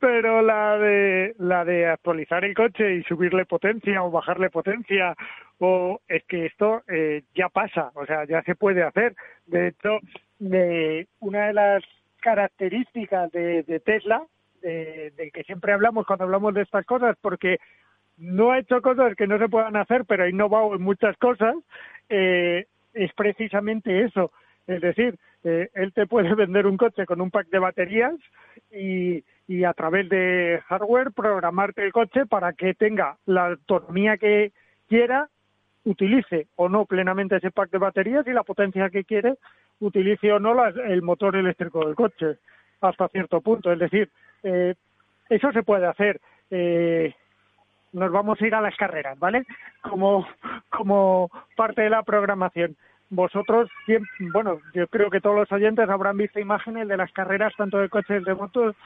Speaker 8: pero la de la de actualizar el coche y subirle potencia o bajarle potencia o es que esto eh, ya pasa, o sea, ya se puede hacer. De hecho, de una de las características de, de Tesla de, que siempre hablamos cuando hablamos de estas cosas, porque no ha hecho cosas que no se puedan hacer, pero ha innovado en muchas cosas, eh, es precisamente eso. Es decir, eh, él te puede *laughs* vender un coche con un pack de baterías y, y a través de hardware programarte el coche para que tenga la autonomía que quiera, utilice o no plenamente ese pack de baterías y la potencia que quiere, utilice o no el motor eléctrico del coche hasta cierto punto. Es decir, eh, eso se puede hacer. Eh, nos vamos a ir a las carreras, ¿vale? Como, como parte de la programación. Vosotros, bueno, yo creo que todos los oyentes habrán visto imágenes de las carreras, tanto de coches de motos,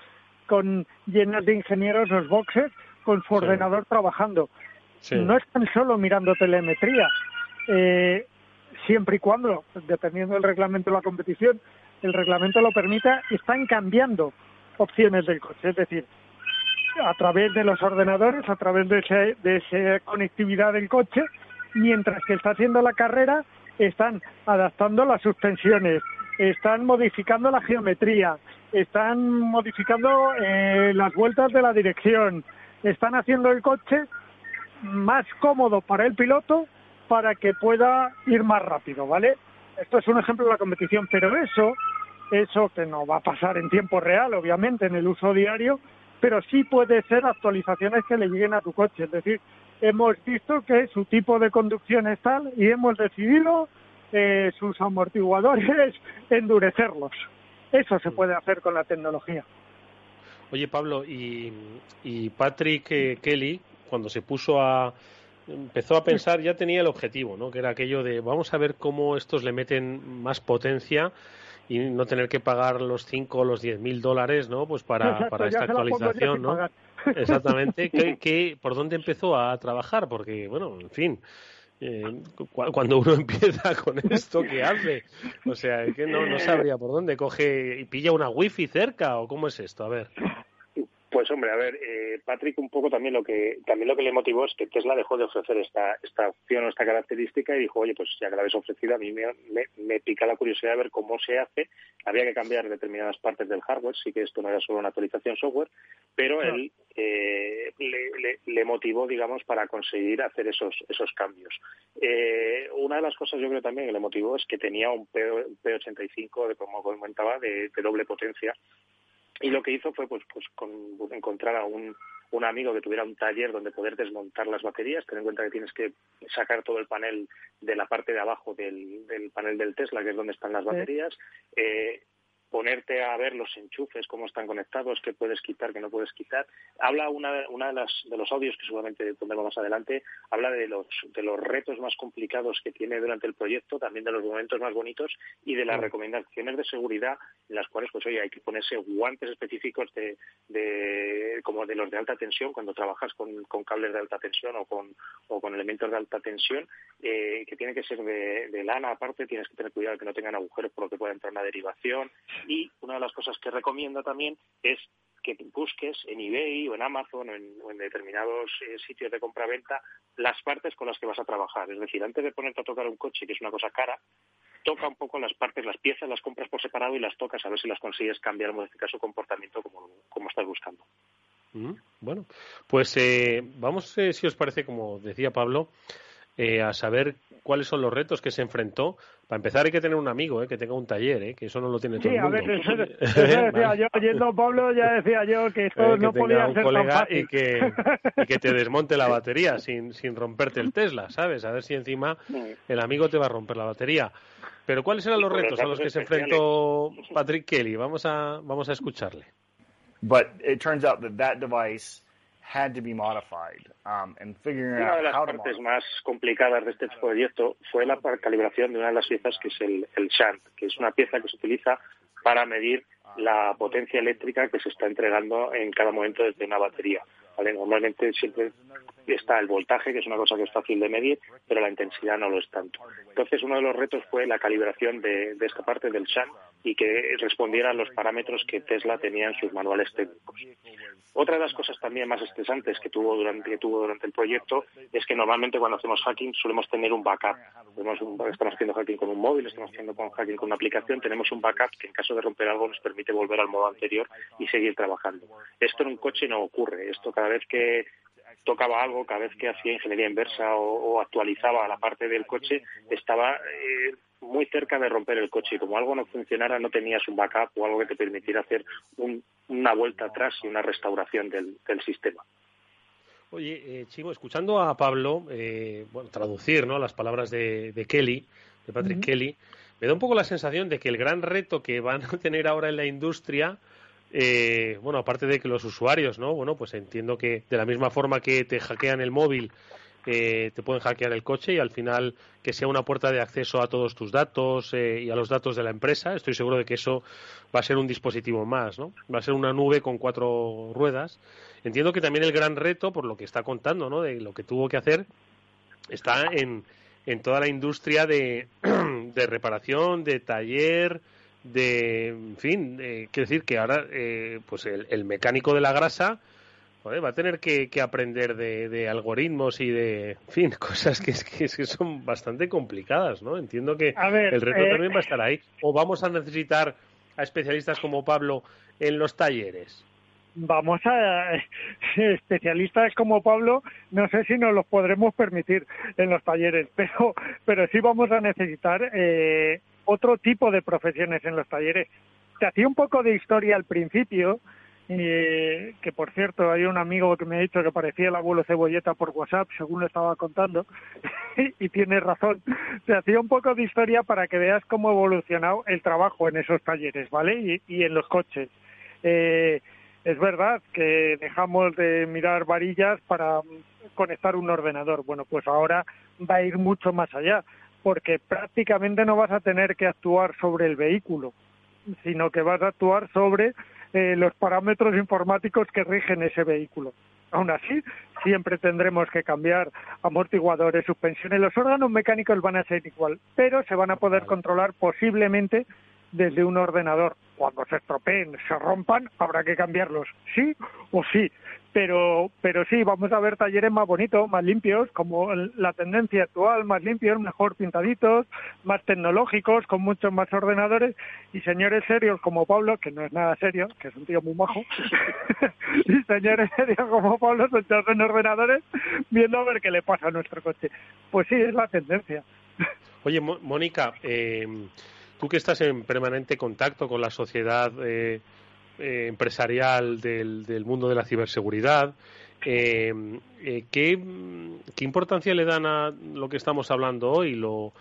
Speaker 8: con llenas de ingenieros los boxes, con su ordenador trabajando. No están solo mirando telemetría, eh, siempre y cuando, dependiendo del reglamento de la competición, el reglamento lo permita, están cambiando opciones del coche, es decir, a través de los ordenadores, a través de, ese, de esa conectividad del coche, mientras que está haciendo la carrera, están adaptando las suspensiones, están modificando la geometría, están modificando eh, las vueltas de la dirección, están haciendo el coche más cómodo para el piloto para que pueda ir más rápido, ¿vale? Esto es un ejemplo de la competición, pero eso eso que no va a pasar en tiempo real, obviamente, en el uso diario, pero sí puede ser actualizaciones que le lleguen a tu coche. Es decir, hemos visto que su tipo de conducción es tal y hemos decidido eh, sus amortiguadores *laughs* endurecerlos. Eso se puede hacer con la tecnología.
Speaker 5: Oye, Pablo, y, y Patrick eh, Kelly, cuando se puso a, empezó a pensar, ya tenía el objetivo, ¿no? Que era aquello de vamos a ver cómo estos le meten más potencia y no tener que pagar los 5 o los 10 mil dólares, ¿no? Pues para, para esta actualización, ¿no? *laughs* Exactamente. ¿Qué, por dónde empezó a trabajar? Porque, bueno, en fin, eh, cuando uno *laughs* empieza con esto, ¿qué hace? O sea, que no, no sabría por dónde. ¿Coge y pilla una wifi cerca o cómo es esto? A ver.
Speaker 7: Pues hombre, a ver, eh, Patrick un poco también lo que también lo que le motivó es que Tesla dejó de ofrecer esta esta opción o esta característica y dijo, oye, pues ya que la habéis ofrecido, a mí me, me, pica la curiosidad de ver cómo se hace. Había que cambiar determinadas partes del hardware, sí que esto no era solo una actualización software, pero él eh, le, le, motivó, digamos, para conseguir hacer esos esos cambios. Eh, una de las cosas yo creo también que le motivó es que tenía un, P, 85 como comentaba, de doble potencia y lo que hizo fue pues, pues con, encontrar a un, un amigo que tuviera un taller donde poder desmontar las baterías. Ten en cuenta que tienes que sacar todo el panel de la parte de abajo del, del panel del Tesla, que es donde están las baterías. Eh, ponerte a ver los enchufes, cómo están conectados, qué puedes quitar, qué no puedes quitar. Habla una, una de, las, de los audios que seguramente pondremos más adelante, habla de los, de los retos más complicados que tiene durante el proyecto, también de los momentos más bonitos y de las recomendaciones de seguridad en las cuales, pues oye, hay que ponerse guantes específicos de, de como de los de alta tensión cuando trabajas con, con cables de alta tensión o con, o con elementos de alta tensión, eh, que tiene que ser de, de lana aparte, tienes que tener cuidado que no tengan agujeros por lo que pueda entrar una derivación y una de las cosas que recomiendo también es que busques en eBay o en Amazon o en, determinados eh, sitios de compra-venta las partes con las que vas a trabajar. Es decir, antes de ponerte a tocar un coche, que es una cosa cara, toca un poco las partes, las piezas, las compras por separado y las tocas a ver si las consigues cambiar, en este caso, comportamiento como, como estás buscando.
Speaker 5: Bueno, pues eh, vamos, eh, si os parece, como decía Pablo, eh, a saber cuáles son los retos que se enfrentó. Para empezar hay que tener un amigo, eh, que tenga un taller, eh, que eso no lo tiene todo el mundo.
Speaker 8: Sí, a ver, *laughs* eso, decía yo, oyendo Pablo ya decía yo que esto no podía un ser colega
Speaker 5: Y que, y que te *laughs* desmonte la batería sin, sin romperte el Tesla, ¿sabes? A ver si encima el amigo te va a romper la batería. Pero ¿cuáles eran los retos a los que se enfrentó Patrick Kelly? Vamos a, vamos a escucharle.
Speaker 9: But it turns out that that device had to be modified. Um, and figuring
Speaker 7: una de las partes más complicadas de este proyecto fue la calibración de una de las piezas que es el, el shunt, que es una pieza que se utiliza para medir la potencia eléctrica que se está entregando en cada momento desde una batería. Normalmente siempre está el voltaje, que es una cosa que es fácil de medir, pero la intensidad no lo es tanto. Entonces, uno de los retos fue la calibración de, esta parte del SHAN y que respondiera a los parámetros que Tesla tenía en sus manuales técnicos. Otra de las cosas también más estresantes que tuvo durante, que tuvo durante el proyecto es que normalmente cuando hacemos hacking solemos tener un backup. estamos haciendo hacking con un móvil, estamos haciendo hacking con una aplicación, tenemos un backup que en caso de romper algo nos permite volver al modo anterior y seguir trabajando. Esto en un coche no ocurre. Esto cada vez que tocaba algo, cada vez que hacía ingeniería inversa o, actualizaba la parte del coche, estaba eh, muy cerca de romper el coche y como algo no funcionara no tenías un backup o algo que te permitiera hacer una vuelta atrás y una restauración del, sistema.
Speaker 5: Oye, eh, Chivo, escuchando a Pablo, eh, bueno, traducir ¿no? las palabras de, Kelly, de Patrick Kelly, me da un poco la sensación de que el gran reto que van a *laughs* tener ahora en la industria eh, bueno, aparte de que los usuarios, ¿no? Bueno, pues entiendo que de la misma forma que te hackean el móvil, eh, te pueden hackear el coche y al final que sea una puerta de acceso a todos tus datos eh, y a los datos de la empresa. Estoy seguro de que eso va a ser un dispositivo más, ¿no? Va a ser una nube con cuatro ruedas. Entiendo que también el gran reto, por lo que está contando, ¿no? De lo que tuvo que hacer, está en, en toda la industria de, *clears throat* de reparación, de taller, de, en fin, quiero decir que ahora, eh, pues el, mecánico de la grasa va a tener que, aprender de, algoritmos y de, en fin, *laughs* cosas que, que, son bastante complicadas, ¿no? Entiendo que el reto eh, también va a estar ahí. ¿O vamos a necesitar a especialistas como Pablo en los talleres?
Speaker 8: Vamos a *laughs* especialistas como Pablo, no sé si nos los podremos permitir en los talleres, *laughs* pero pero sí vamos a necesitar eh, otro tipo de profesiones en los talleres. Te hacía un poco de historia al principio, que por cierto hay un amigo que me ha dicho que parecía el abuelo cebolleta por WhatsApp, según lo estaba contando, *laughs* y tiene razón. Te hacía un poco de historia para que veas cómo ha evolucionado el trabajo en esos talleres, ¿vale? Y, en los coches. Eh, es verdad que dejamos de mirar varillas para conectar un ordenador. Bueno, pues ahora va a ir mucho más allá porque prácticamente no vas a tener que actuar sobre el vehículo, sino que vas a actuar sobre eh, los parámetros informáticos que rigen ese vehículo. Aún así, siempre tendremos que cambiar amortiguadores, suspensiones. Los órganos mecánicos van a ser igual, pero se van a poder controlar posiblemente desde un ordenador cuando se estropeen, se rompan, habrá que cambiarlos, sí o sí. Pero, pero sí, vamos a ver talleres más bonitos, más limpios, como la tendencia actual, más limpios, mejor pintaditos, más tecnológicos, con muchos más ordenadores, y señores serios como Pablo, que no es nada serio, que es un tío muy majo, *laughs* y señores serios como Pablo sentados en ordenadores viendo a ver qué le pasa a nuestro coche. Pues sí, es la tendencia.
Speaker 5: Oye, Mónica, eh, tú que estás en permanente contacto con la sociedad eh, eh, empresarial del, mundo de la ciberseguridad, ¿qué, importancia le dan a lo que estamos hablando hoy? ¿Lo,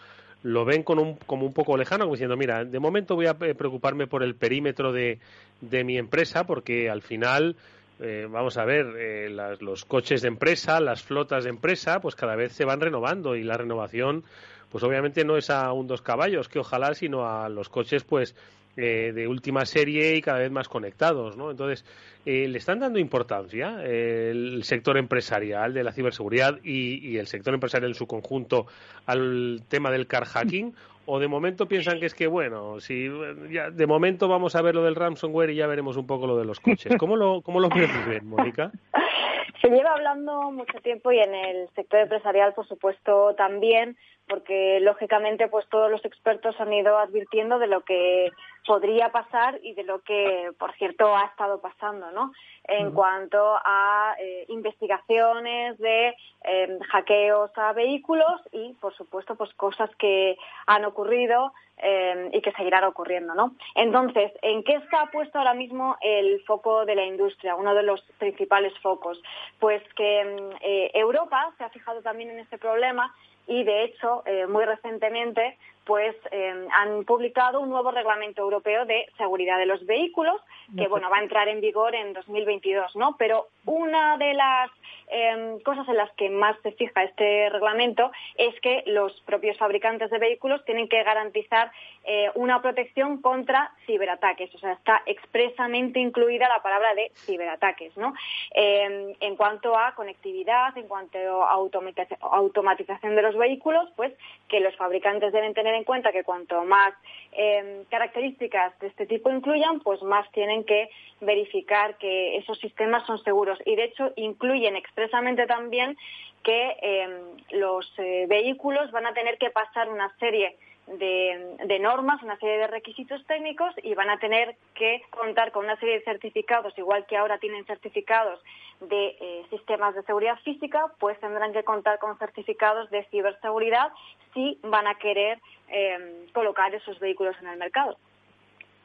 Speaker 5: ven con un, como un poco lejano, como diciendo, mira, de momento voy a preocuparme por el perímetro de, de mi empresa, porque al final vamos a ver, los coches de empresa, las flotas de empresa, pues cada vez se van renovando y la renovación pues obviamente no es a un dos caballos, que ojalá, sino a los coches, pues, eh, de última serie y cada vez más conectados, ¿no? Entonces, eh, ¿le están dando importancia el sector empresarial de la ciberseguridad y, el sector empresarial en su conjunto al tema del car hacking? ¿O de momento piensan que es que, bueno, si ya, de momento vamos a ver lo del ransomware y ya veremos un poco lo de los coches? ¿Cómo lo, cómo lo Mónica? *laughs*
Speaker 6: Se lleva hablando mucho tiempo y en el sector empresarial, por supuesto, también porque lógicamente pues todos los expertos han ido advirtiendo de lo que podría pasar y de lo que, por cierto, ha estado pasando, ¿no? En cuanto a eh, investigaciones de em, hackeos a vehículos y, por supuesto, pues cosas que han ocurrido em, y que seguirán ocurriendo, ¿no? Entonces, ¿en qué está puesto ahora mismo el foco de la industria? Uno de los principales focos, pues que em, eh, Europa se ha fijado también en este problema y de hecho eh, muy recientemente pues eh, han publicado un nuevo reglamento europeo de seguridad de los vehículos que bueno va a entrar en vigor en 2022 no pero una de las em, cosas en las que más se fija este reglamento es que los propios fabricantes de vehículos tienen que garantizar eh, una protección contra ciberataques o sea está expresamente incluida la palabra de ciberataques no em, en cuanto a conectividad en cuanto a automatización de los vehículos pues que los fabricantes deben tener en cuenta que cuanto más em, características de este tipo incluyan, pues más tienen que verificar que esos sistemas son seguros. Y de hecho incluyen expresamente también que em, los eh, vehículos van a tener que pasar una serie de, normas, una serie de requisitos técnicos y van a tener que contar con una serie de certificados, igual que ahora tienen certificados de eh, sistemas de seguridad física, pues tendrán que contar con certificados de ciberseguridad si van a querer em, colocar esos vehículos en el mercado.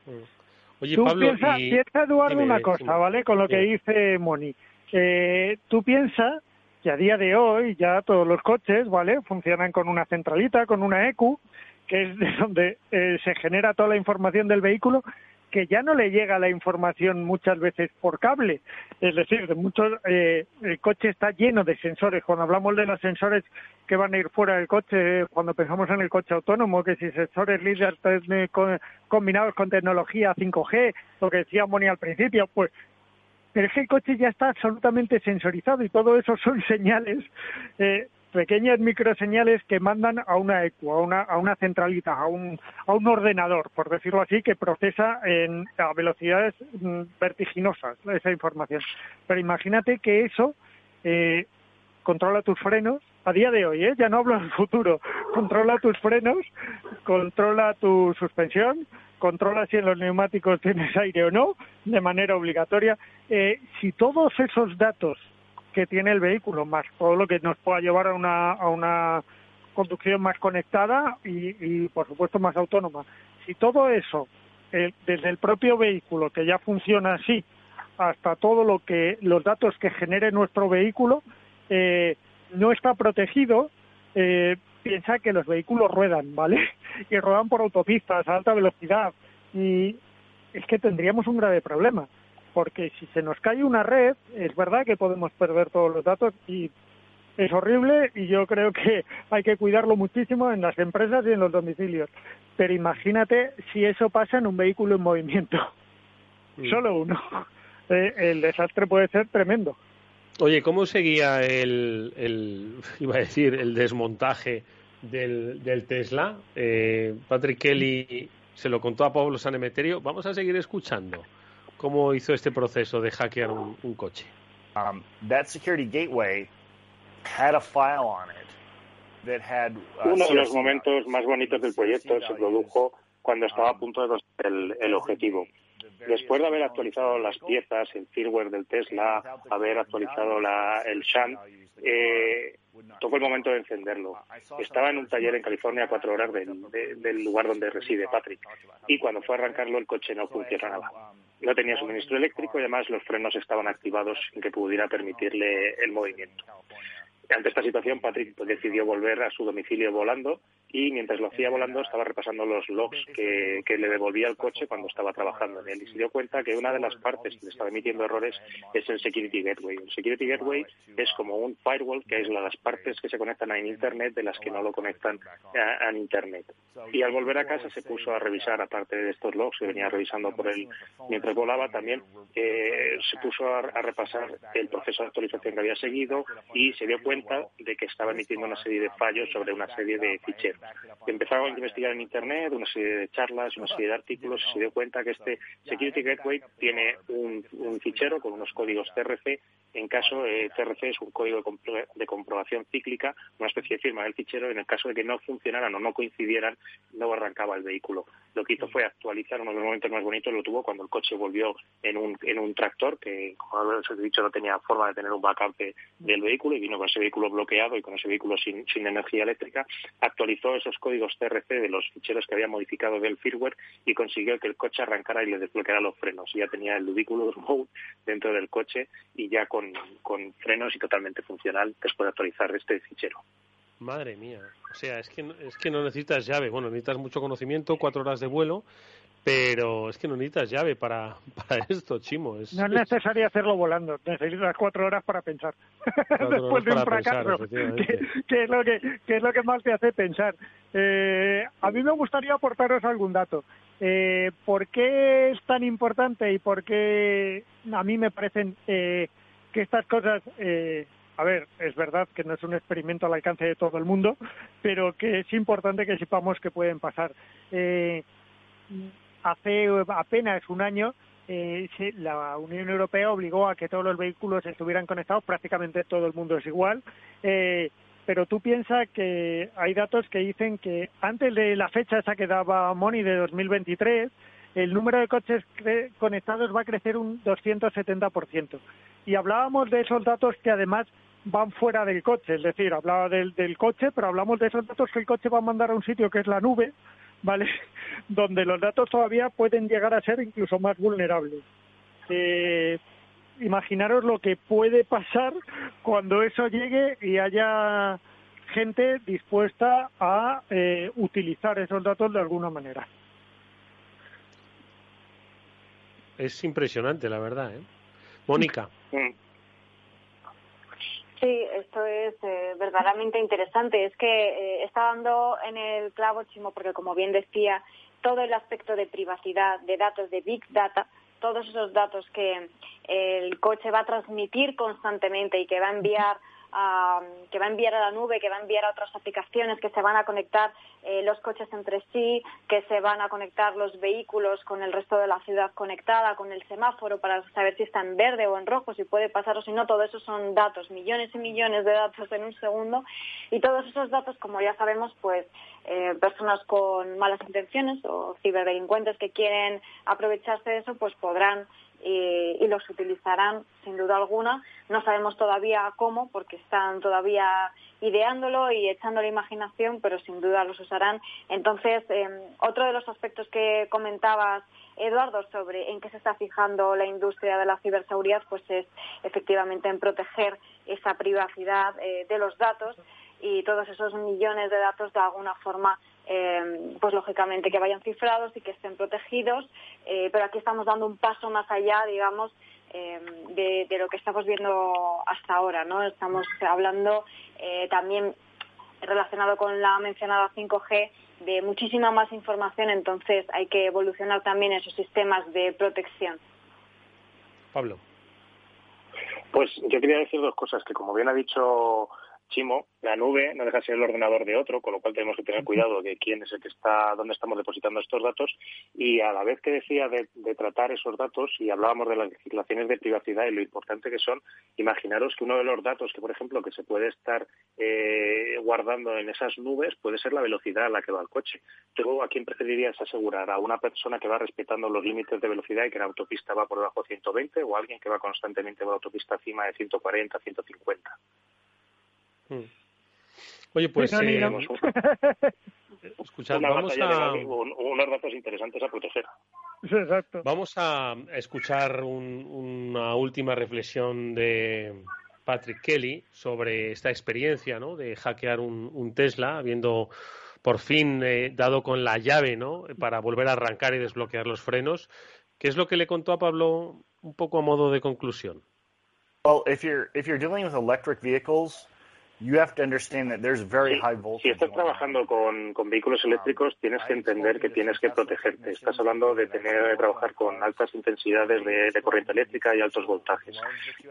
Speaker 8: Mm. Oye, tú Pablo, piensa, Eduardo, una cosa, ¿vale? Con lo que dice Moni. Eh, tú piensas que a día de hoy ya todos los coches, ¿vale? Funcionan con una centralita, con una EQ, que es de donde eh, se genera toda la información del vehículo, que ya no le llega la información muchas veces por cable. Es decir, de muchos, eh, el coche está lleno de sensores. Cuando hablamos de los sensores que van a ir fuera del coche, cuando pensamos en el coche autónomo, que si sensores líderes combinados con tecnología 5G, lo que decía Moni al principio, pues pero es que el coche ya está absolutamente sensorizado y todo eso son *laughs* señales eh, pequeñas microseñales que mandan a una ECU, a una, a una centralita, a un, a un ordenador, por decirlo así, que procesa en, a velocidades mm, vertiginosas esa información. Pero imagínate que eso eh, controla tus frenos, a día de hoy, ¿eh? ya no hablo del futuro, controla tus frenos, controla tu suspensión, controla si en los neumáticos tienes *laughs* aire o no, de manera obligatoria. Eh, si todos esos datos que tiene el vehículo, más todo lo que nos pueda llevar a una, a una conducción más conectada y, por supuesto, más autónoma. Si todo eso, desde el propio vehículo, que ya funciona así, hasta todo lo que los datos que genere nuestro vehículo, eh, no está protegido, eh, piensa que los vehículos ruedan, ¿vale? *laughs* Y ruedan por autopistas a alta velocidad. Y es que tendríamos un grave problema porque si se nos cae una red, es verdad que podemos perder todos los datos y es horrible y yo creo que *laughs* hay que cuidarlo muchísimo en las empresas y en los domicilios. Pero imagínate si eso pasa en un vehículo en movimiento. Solo uno. *laughs* Eh, el desastre puede ser tremendo.
Speaker 5: Oye, ¿cómo seguía el, el *laughs* iba a decir, el desmontaje del, del Tesla? Eh, Patrick Kelly se lo contó a Pablo Sanemeterio. Vamos a seguir escuchando cómo hizo este proceso de hackear un, un coche.
Speaker 9: Um, that security gateway had a file on it that had, uh,
Speaker 7: Uno de los momentos más bonitos del proyecto se produjo cuando estaba a punto de conseguir el, el objetivo. Después de haber actualizado las piezas, el firmware del Tesla, haber actualizado la, el SHAN, eh, tocó el momento de encenderlo. Estaba en un taller en California a cuatro horas del, de- del lugar donde reside Patrick. Y cuando fue a arrancarlo, el coche no funcionaba. No tenía suministro eléctrico y además los frenos estaban activados sin que pudiera permitirle el movimiento. Ante esta situación, Patrick decidió volver a su domicilio volando y mientras lo hacía volando estaba repasando los logs que, que le devolvía el coche cuando estaba trabajando en él y se dio cuenta que una de las partes que le estaba emitiendo errores es el Security Gateway. El Security Gateway es como un firewall que aísla las partes que se conectan a Internet de las que no lo conectan a, a Internet. Y al volver a casa se puso a revisar, aparte de estos logs que venía revisando por él mientras volaba, también eh, se puso a, a repasar el proceso de actualización que había seguido y se dio cuenta de que estaba emitiendo una serie de fallos sobre una serie de ficheros. Empezaron a investigar en Internet una serie de charlas, una serie de *laughs* artículos y se dio cuenta que este Security Gateway tiene un, un fichero con unos códigos TRC. En caso, eh, TRC es un código de, compro- de comprobación cíclica, una especie de firma del fichero. En el caso de que no funcionaran o no coincidieran, no arrancaba el vehículo. Lo que hizo fue actualizar uno de los momentos más bonitos, lo tuvo cuando el coche volvió en un, en un tractor, que como os he dicho no tenía forma de tener un backup de- del vehículo y vino con ese vehículo bloqueado y con ese vehículo sin, energía eléctrica, actualizó esos códigos TRC de los ficheros que había modificado del firmware y consiguió que el coche arrancara y le desbloqueara los frenos. Ya tenía el vehículo *laughs* mode dentro del coche y ya con, con frenos y totalmente funcional después de actualizar este fichero.
Speaker 5: Madre mía. O sea, es que, es que no necesitas llave. Bueno, necesitas mucho conocimiento, cuatro horas de vuelo, pero es que no necesitas llave para, *laughs* para esto, Chimo. Es,
Speaker 8: No es necesario hacerlo volando, necesitas cuatro horas para pensar. *laughs* Después de un fracaso, que, que es lo que, que es lo que más te hace pensar. Eh, a mí me gustaría aportaros algún dato. Eh, ¿Por qué es tan importante y por qué a mí me parecen eh, que estas cosas, eh, a ver, es verdad que no es un experimento al alcance de todo el mundo, pero que es importante que sepamos que pueden pasar. Eh, hace apenas un año eh, la Unión Europea obligó a que todos los vehículos estuvieran conectados, prácticamente todo el mundo es igual, eh, pero tú piensas que hay datos que dicen que antes de la fecha esa que daba Moni de 2023, el número de coches conectados va a crecer un 270%. Y hablábamos de esos datos que además van fuera del coche, es decir, hablaba del, del coche, pero hablamos de esos datos que el coche va a mandar a un sitio que es la nube, ¿vale? *laughs* Donde los datos todavía pueden llegar a ser incluso más vulnerables. Eh, imaginaros lo que puede pasar cuando eso llegue y haya gente dispuesta a eh, utilizar esos datos de alguna manera.
Speaker 5: es impresionante, la verdad. ¿eh? Mónica.
Speaker 6: Sí, esto es eh, verdaderamente interesante. Es que eh, está dando en el clavo, Chimo, porque como bien decía, todo el aspecto de privacidad, de datos, de Big Data, todos esos datos que el coche va a transmitir constantemente y que va a enviar que va a enviar a la nube, que va a enviar a otras aplicaciones, que se van a conectar eh, los coches entre sí, que se van a conectar los vehículos con el resto de la ciudad conectada, con el semáforo para saber si está en verde o en rojo, si puede pasar o si no. Todo eso son datos, millones y millones de datos en un segundo. Y todos esos datos, como ya sabemos, pues eh, personas con malas intenciones o ciberdelincuentes que quieren aprovecharse de eso, pues podrán y, y los utilizarán sin duda alguna. No sabemos todavía cómo, porque están todavía ideándolo y echando la imaginación, pero sin duda los usarán. Entonces, eh, otro de los aspectos que comentabas, Eduardo, sobre en qué se está fijando la industria de la ciberseguridad, pues es efectivamente en proteger esa privacidad eh, de los datos y todos esos millones de datos de alguna forma eh, pues lógicamente que vayan cifrados y que estén protegidos, eh, pero aquí estamos dando un paso más allá, digamos, eh, de, de, lo que estamos viendo hasta ahora, ¿no? Estamos hablando eh, también relacionado con la mencionada 5G de muchísima más información, entonces hay que evolucionar también esos sistemas de protección.
Speaker 5: Pablo.
Speaker 7: Pues yo quería decir dos cosas, que como bien ha dicho Chimo, la nube no deja de ser el ordenador de otro, con lo cual tenemos que tener cuidado de quién es el que está, dónde estamos depositando estos datos. Y a la vez que decía de, tratar esos datos, y hablábamos de las legislaciones de privacidad y lo importante que son, imaginaros que uno de los datos que, por ejemplo, que se puede estar eh, guardando en esas nubes puede ser la velocidad a la que va el coche. ¿Tú a quién preferirías asegurar? ¿A una persona que va respetando los límites de velocidad y que en la autopista va por debajo de 120 o a alguien que va constantemente por la autopista encima de 140, 150?
Speaker 5: Hmm. Oye, pues eh, vamos *laughs* a
Speaker 7: unos datos interesantes a proteger.
Speaker 5: Exacto. Vamos a escuchar una última reflexión de Patrick Kelly sobre esta experiencia, ¿no? De hackear un, Tesla, habiendo por fin eh, dado con la llave, ¿no? Para volver a arrancar y desbloquear los frenos. ¿Qué es lo que le contó a Pablo un poco a modo de conclusión?
Speaker 9: Well, if you're if you're dealing with electric vehicles, You have to understand that there's very high voltage
Speaker 7: si estás trabajando con, con, vehículos eléctricos, tienes que entender que tienes que protegerte. Estás hablando de tener de trabajar con altas intensidades de, de, corriente eléctrica y altos voltajes.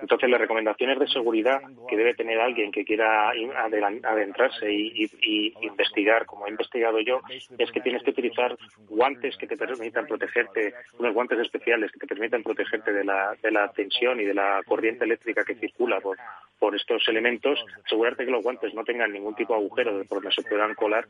Speaker 7: Entonces, las recomendaciones de seguridad que debe tener alguien que quiera adentrarse y, y, investigar, como he investigado yo, es que tienes que utilizar guantes que te permitan protegerte, unos guantes especiales que te permitan protegerte de la, de la tensión y de la corriente eléctrica que circula por, por estos elementos. Asegurar que los guantes no tengan ningún tipo de agujero por donde se puedan colar.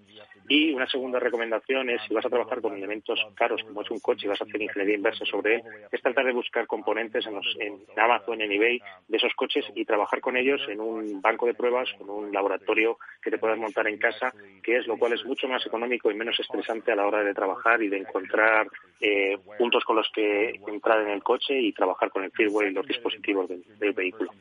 Speaker 7: Y una segunda recomendación es, si vas a trabajar con elementos caros, como es un coche, y vas a hacer ingeniería inversa sobre él, es tratar de buscar componentes en, los, en Amazon, en eBay, de esos coches y trabajar con ellos en un banco de pruebas, con un laboratorio que te puedas montar en casa, que es lo cual es mucho más económico y menos estresante a la hora de trabajar y de encontrar eh, puntos con los que entrar en el coche y trabajar con el firmware y los dispositivos del, del vehículo.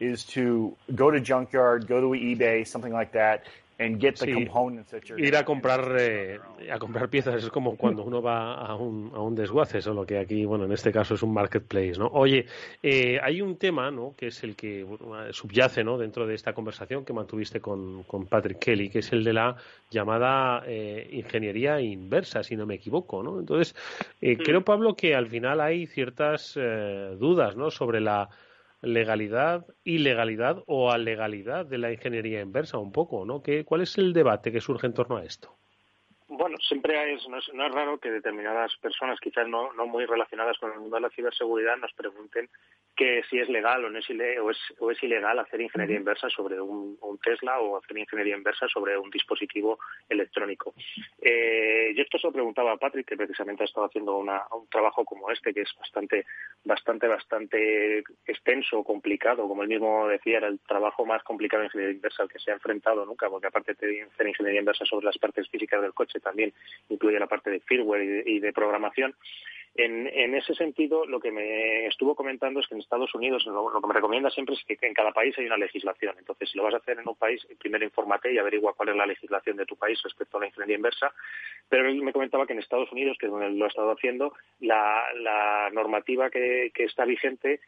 Speaker 9: Is to go to junkyard, go to eBay, something like that, and get the sí, components that you're
Speaker 5: ir a comprar eh, a comprar piezas es como cuando uno va a un, a un desguace solo que aquí bueno en este caso es un marketplace no oye eh, hay un tema no que es el que subyace no dentro de esta conversación que mantuviste con, con Patrick Kelly que es el de la llamada eh, ingeniería inversa si no me equivoco no entonces eh, mm. creo Pablo que al final hay ciertas eh, dudas no sobre la legalidad, ilegalidad o alegalidad de la ingeniería inversa un poco, ¿no? ¿Qué, ¿Cuál es el debate que surge en torno a esto?
Speaker 7: Bueno, siempre es, no, es, raro que determinadas personas, quizás no, no muy relacionadas con el mundo de la ciberseguridad, nos pregunten que si es legal o no es, o es, o es ilegal hacer ingeniería inversa sobre un, Tesla o hacer ingeniería inversa sobre un dispositivo electrónico. Eh, yo esto se lo preguntaba a Patrick, que precisamente ha estado haciendo un trabajo como este, que es bastante, bastante, bastante extenso, complicado. Como él mismo decía, era el trabajo más complicado de ingeniería inversa al que se ha enfrentado nunca, porque aparte de hacer ingeniería inversa sobre las partes físicas del coche, también incluye la parte de firmware y de, programación. En, ese sentido, lo que me estuvo comentando es que en Estados Unidos lo, que me recomienda siempre es que en cada país hay una legislación. Entonces, si lo vas a hacer en un país, primero infórmate y averigua cuál es la legislación de tu país respecto a la ingeniería inversa. Pero él me comentaba que en Estados Unidos, que es donde lo ha estado haciendo, la, normativa que está vigente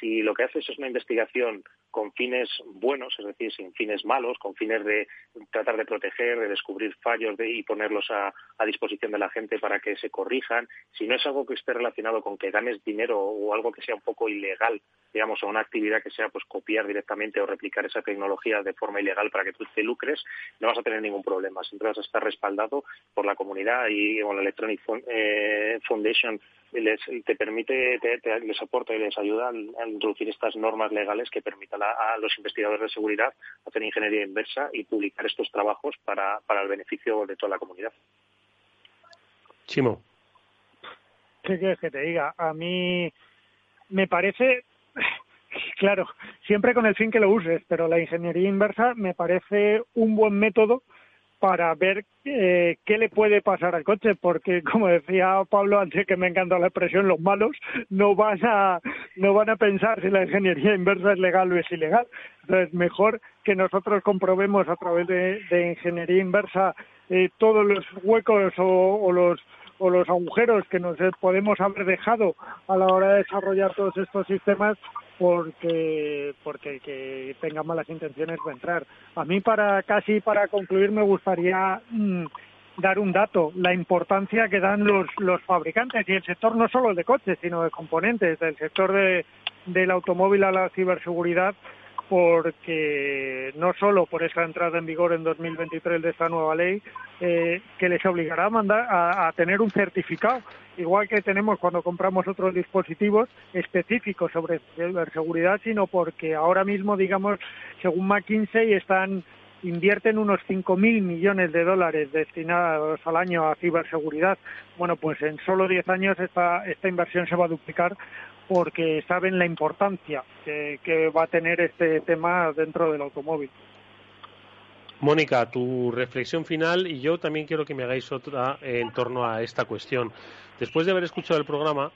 Speaker 7: si lo que haces es una investigación con fines buenos, es decir, sin fines malos, con fines de tratar de proteger, de descubrir fallos y ponerlos a, disposición de la gente para que se corrijan, si no es algo que esté relacionado con que ganes dinero o algo que sea un poco ilegal, digamos, o una actividad que sea pues copiar directamente o replicar esa tecnología de forma ilegal para que tú te lucres, no vas a tener ningún problema. Siempre vas a estar respaldado por la comunidad y con la Electronic eh, Foundation les, te permite, les aporta y les ayuda a, introducir estas normas legales que permitan a, los investigadores de seguridad hacer ingeniería inversa y publicar estos trabajos para, para el beneficio de toda la comunidad.
Speaker 5: Chimo.
Speaker 8: ¿Qué quieres que te diga? A mí me parece, *laughs* claro, siempre con el fin que lo uses, pero la ingeniería inversa me parece un buen método para ver eh, qué le puede pasar al coche, porque *laughs* como decía Pablo antes que me encanta la expresión, los malos no van a no van a pensar si la ingeniería inversa es legal o es ilegal. Entonces mejor que nosotros comprobemos a través de, ingeniería inversa eh, todos los huecos o, los o los agujeros que nos podemos haber dejado a la hora de desarrollar todos estos sistemas porque porque que tenga malas intenciones a entrar. A mí para casi para concluir me gustaría mm, dar un dato, la importancia que dan los los fabricantes y el sector no solo de coches, sino de componentes, del sector de, del automóvil a la ciberseguridad porque no solo por esa entrada en vigor en 2023 de esta nueva ley, eh, que les obligará a, mandar, a, tener un certificado, igual que tenemos cuando compramos otros dispositivos específicos sobre ciberseguridad, sino porque ahora mismo, digamos, según McKinsey, están invierten unos 5.000 millones de dólares destinados al año a ciberseguridad. Bueno, pues en solo 10 años esta, esta inversión se va a duplicar porque saben la importancia que, va a tener este tema dentro del automóvil.
Speaker 5: Mónica, tu reflexión final y yo también quiero que me hagáis otra en torno a esta cuestión. Después de haber escuchado el programa,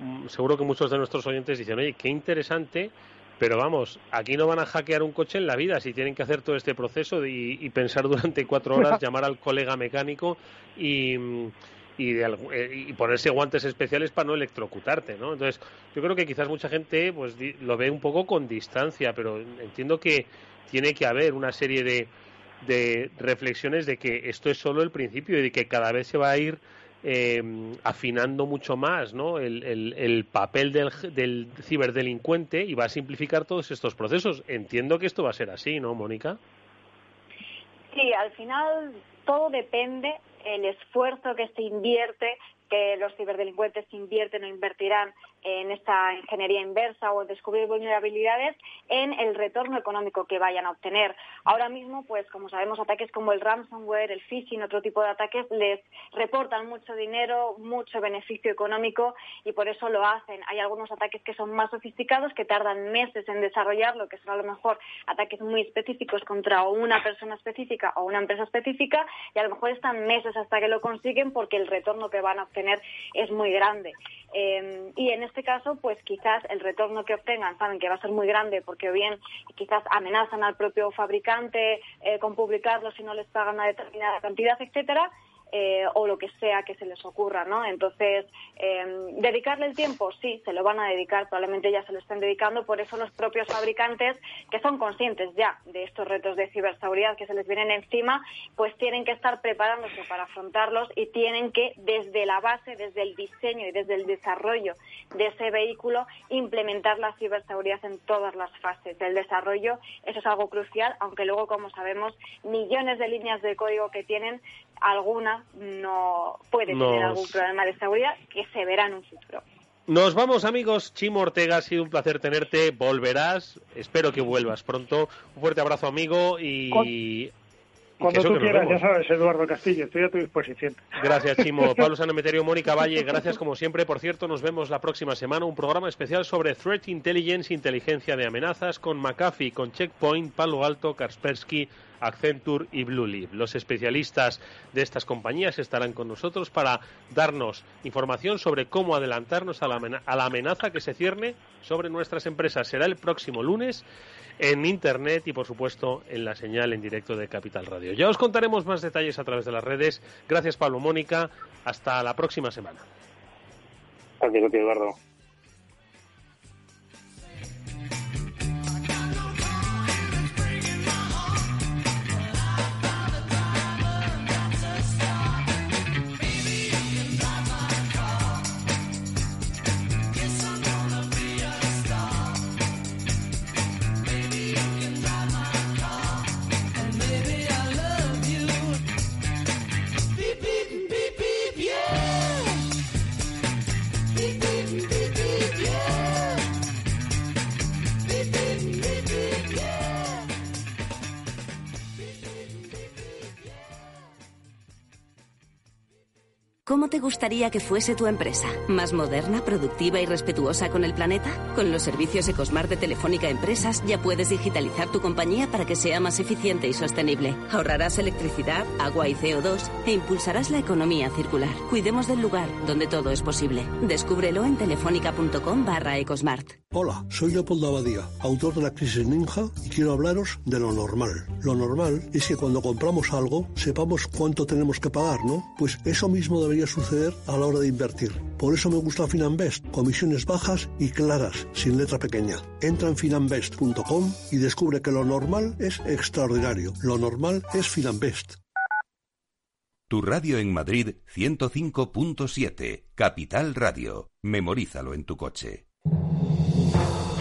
Speaker 5: mm, seguro que muchos de nuestros oyentes dicen, oye, qué interesante, pero vamos, aquí no van a hackear un coche en la vida si tienen que hacer todo este proceso y pensar durante cuatro horas, *laughs* llamar al colega mecánico y mm, eh, y, ponerse guantes especiales para no electrocutarte, ¿no? Entonces, yo creo que quizás mucha gente pues lo ve un poco con distancia, pero entiendo que tiene que haber una serie de, de reflexiones de que esto es solo el principio y de que cada vez se va a ir em, afinando mucho más ¿no? el, el, papel del, del, ciberdelincuente y va a simplificar todos estos procesos. Entiendo que esto va a ser así, ¿no, Mónica?
Speaker 6: Sí, al final todo depende el esfuerzo que se invierte que los ciberdelincuentes invierten o invertirán en esta ingeniería inversa o descubrir vulnerabilidades en el retorno económico que vayan a obtener. Ahora mismo, pues como sabemos, ataques como el ransomware, el phishing, otro tipo de ataques les reportan mucho dinero, mucho beneficio económico y por eso lo hacen. Hay algunos ataques que son más sofisticados, que tardan meses en desarrollarlo, que son a lo mejor ataques muy específicos contra una persona específica o una empresa específica y a lo mejor están meses hasta que lo consiguen porque el retorno que van a obtener es muy grande. Eh, y en este caso, pues quizás el retorno que obtengan saben que va a ser muy grande porque o bien quizás amenazan al propio fabricante eh, con publicarlo si no les pagan una determinada cantidad, etcétera, eh, o lo que sea que se les ocurra, ¿no? Entonces, em, dedicarle el tiempo, sí, se lo van a dedicar, probablemente ya se lo estén dedicando, por eso los propios fabricantes, que son conscientes ya de estos retos de ciberseguridad que se les vienen encima, pues tienen que estar preparándose para afrontarlos y tienen que, desde la base, desde el diseño y desde el desarrollo de ese vehículo, implementar la ciberseguridad en todas las fases del desarrollo. Eso es algo crucial, aunque luego, como sabemos, millones de líneas de código que tienen alguna no puede tener algún problema de seguridad que se verá en un futuro.
Speaker 5: Nos vamos amigos, Chimo Ortega, ha sido un placer tenerte, volverás, espero que vuelvas pronto. Un fuerte abrazo amigo y...
Speaker 8: Cuando tú quieras, ya sabes, Eduardo Castillo, estoy a tu disposición.
Speaker 5: Gracias, Chimo. *laughs* Pablo Sanemeterio, Mónica Valle, gracias como siempre. Por cierto, nos vemos la próxima semana, un programa especial sobre Threat Intelligence, inteligencia de amenazas, con McAfee, con Checkpoint, Palo Alto, Kaspersky, Accenture y Blueleaf. Los especialistas de estas compañías estarán con nosotros para darnos información sobre cómo adelantarnos a la amenaza que se cierne sobre nuestras empresas. Será el próximo lunes en Internet y, por supuesto, en la señal en directo de Capital Radio. Ya os contaremos más detalles a través de las redes. Gracias, Pablo Mónica. Hasta la próxima semana.
Speaker 7: Gracias, Eduardo.
Speaker 10: ¿Cómo te gustaría que fuese tu empresa? ¿Más moderna, productiva y respetuosa con el planeta? Con los servicios Ecosmart de Telefónica Empresas ya puedes digitalizar tu compañía para que sea más eficiente y sostenible. Ahorrarás electricidad, agua y CO2 e impulsarás la economía circular. Cuidemos del lugar donde todo es posible. Descúbrelo en telefónica.com barra Ecosmart.
Speaker 11: Hola, soy Leopoldo Abadía, autor de La Crisis Ninja y quiero hablaros de lo normal. Lo normal es que cuando compramos algo sepamos cuánto tenemos que pagar, ¿no? Pues eso mismo debería suceder a la hora de invertir. Por eso me gusta Finanbest, comisiones bajas y claras, sin letra pequeña. Entra en finanbest.com y descubre que lo normal es extraordinario. Lo normal es Finanbest.
Speaker 4: Tu radio en Madrid 105.7, Capital Radio. Memorízalo en tu coche.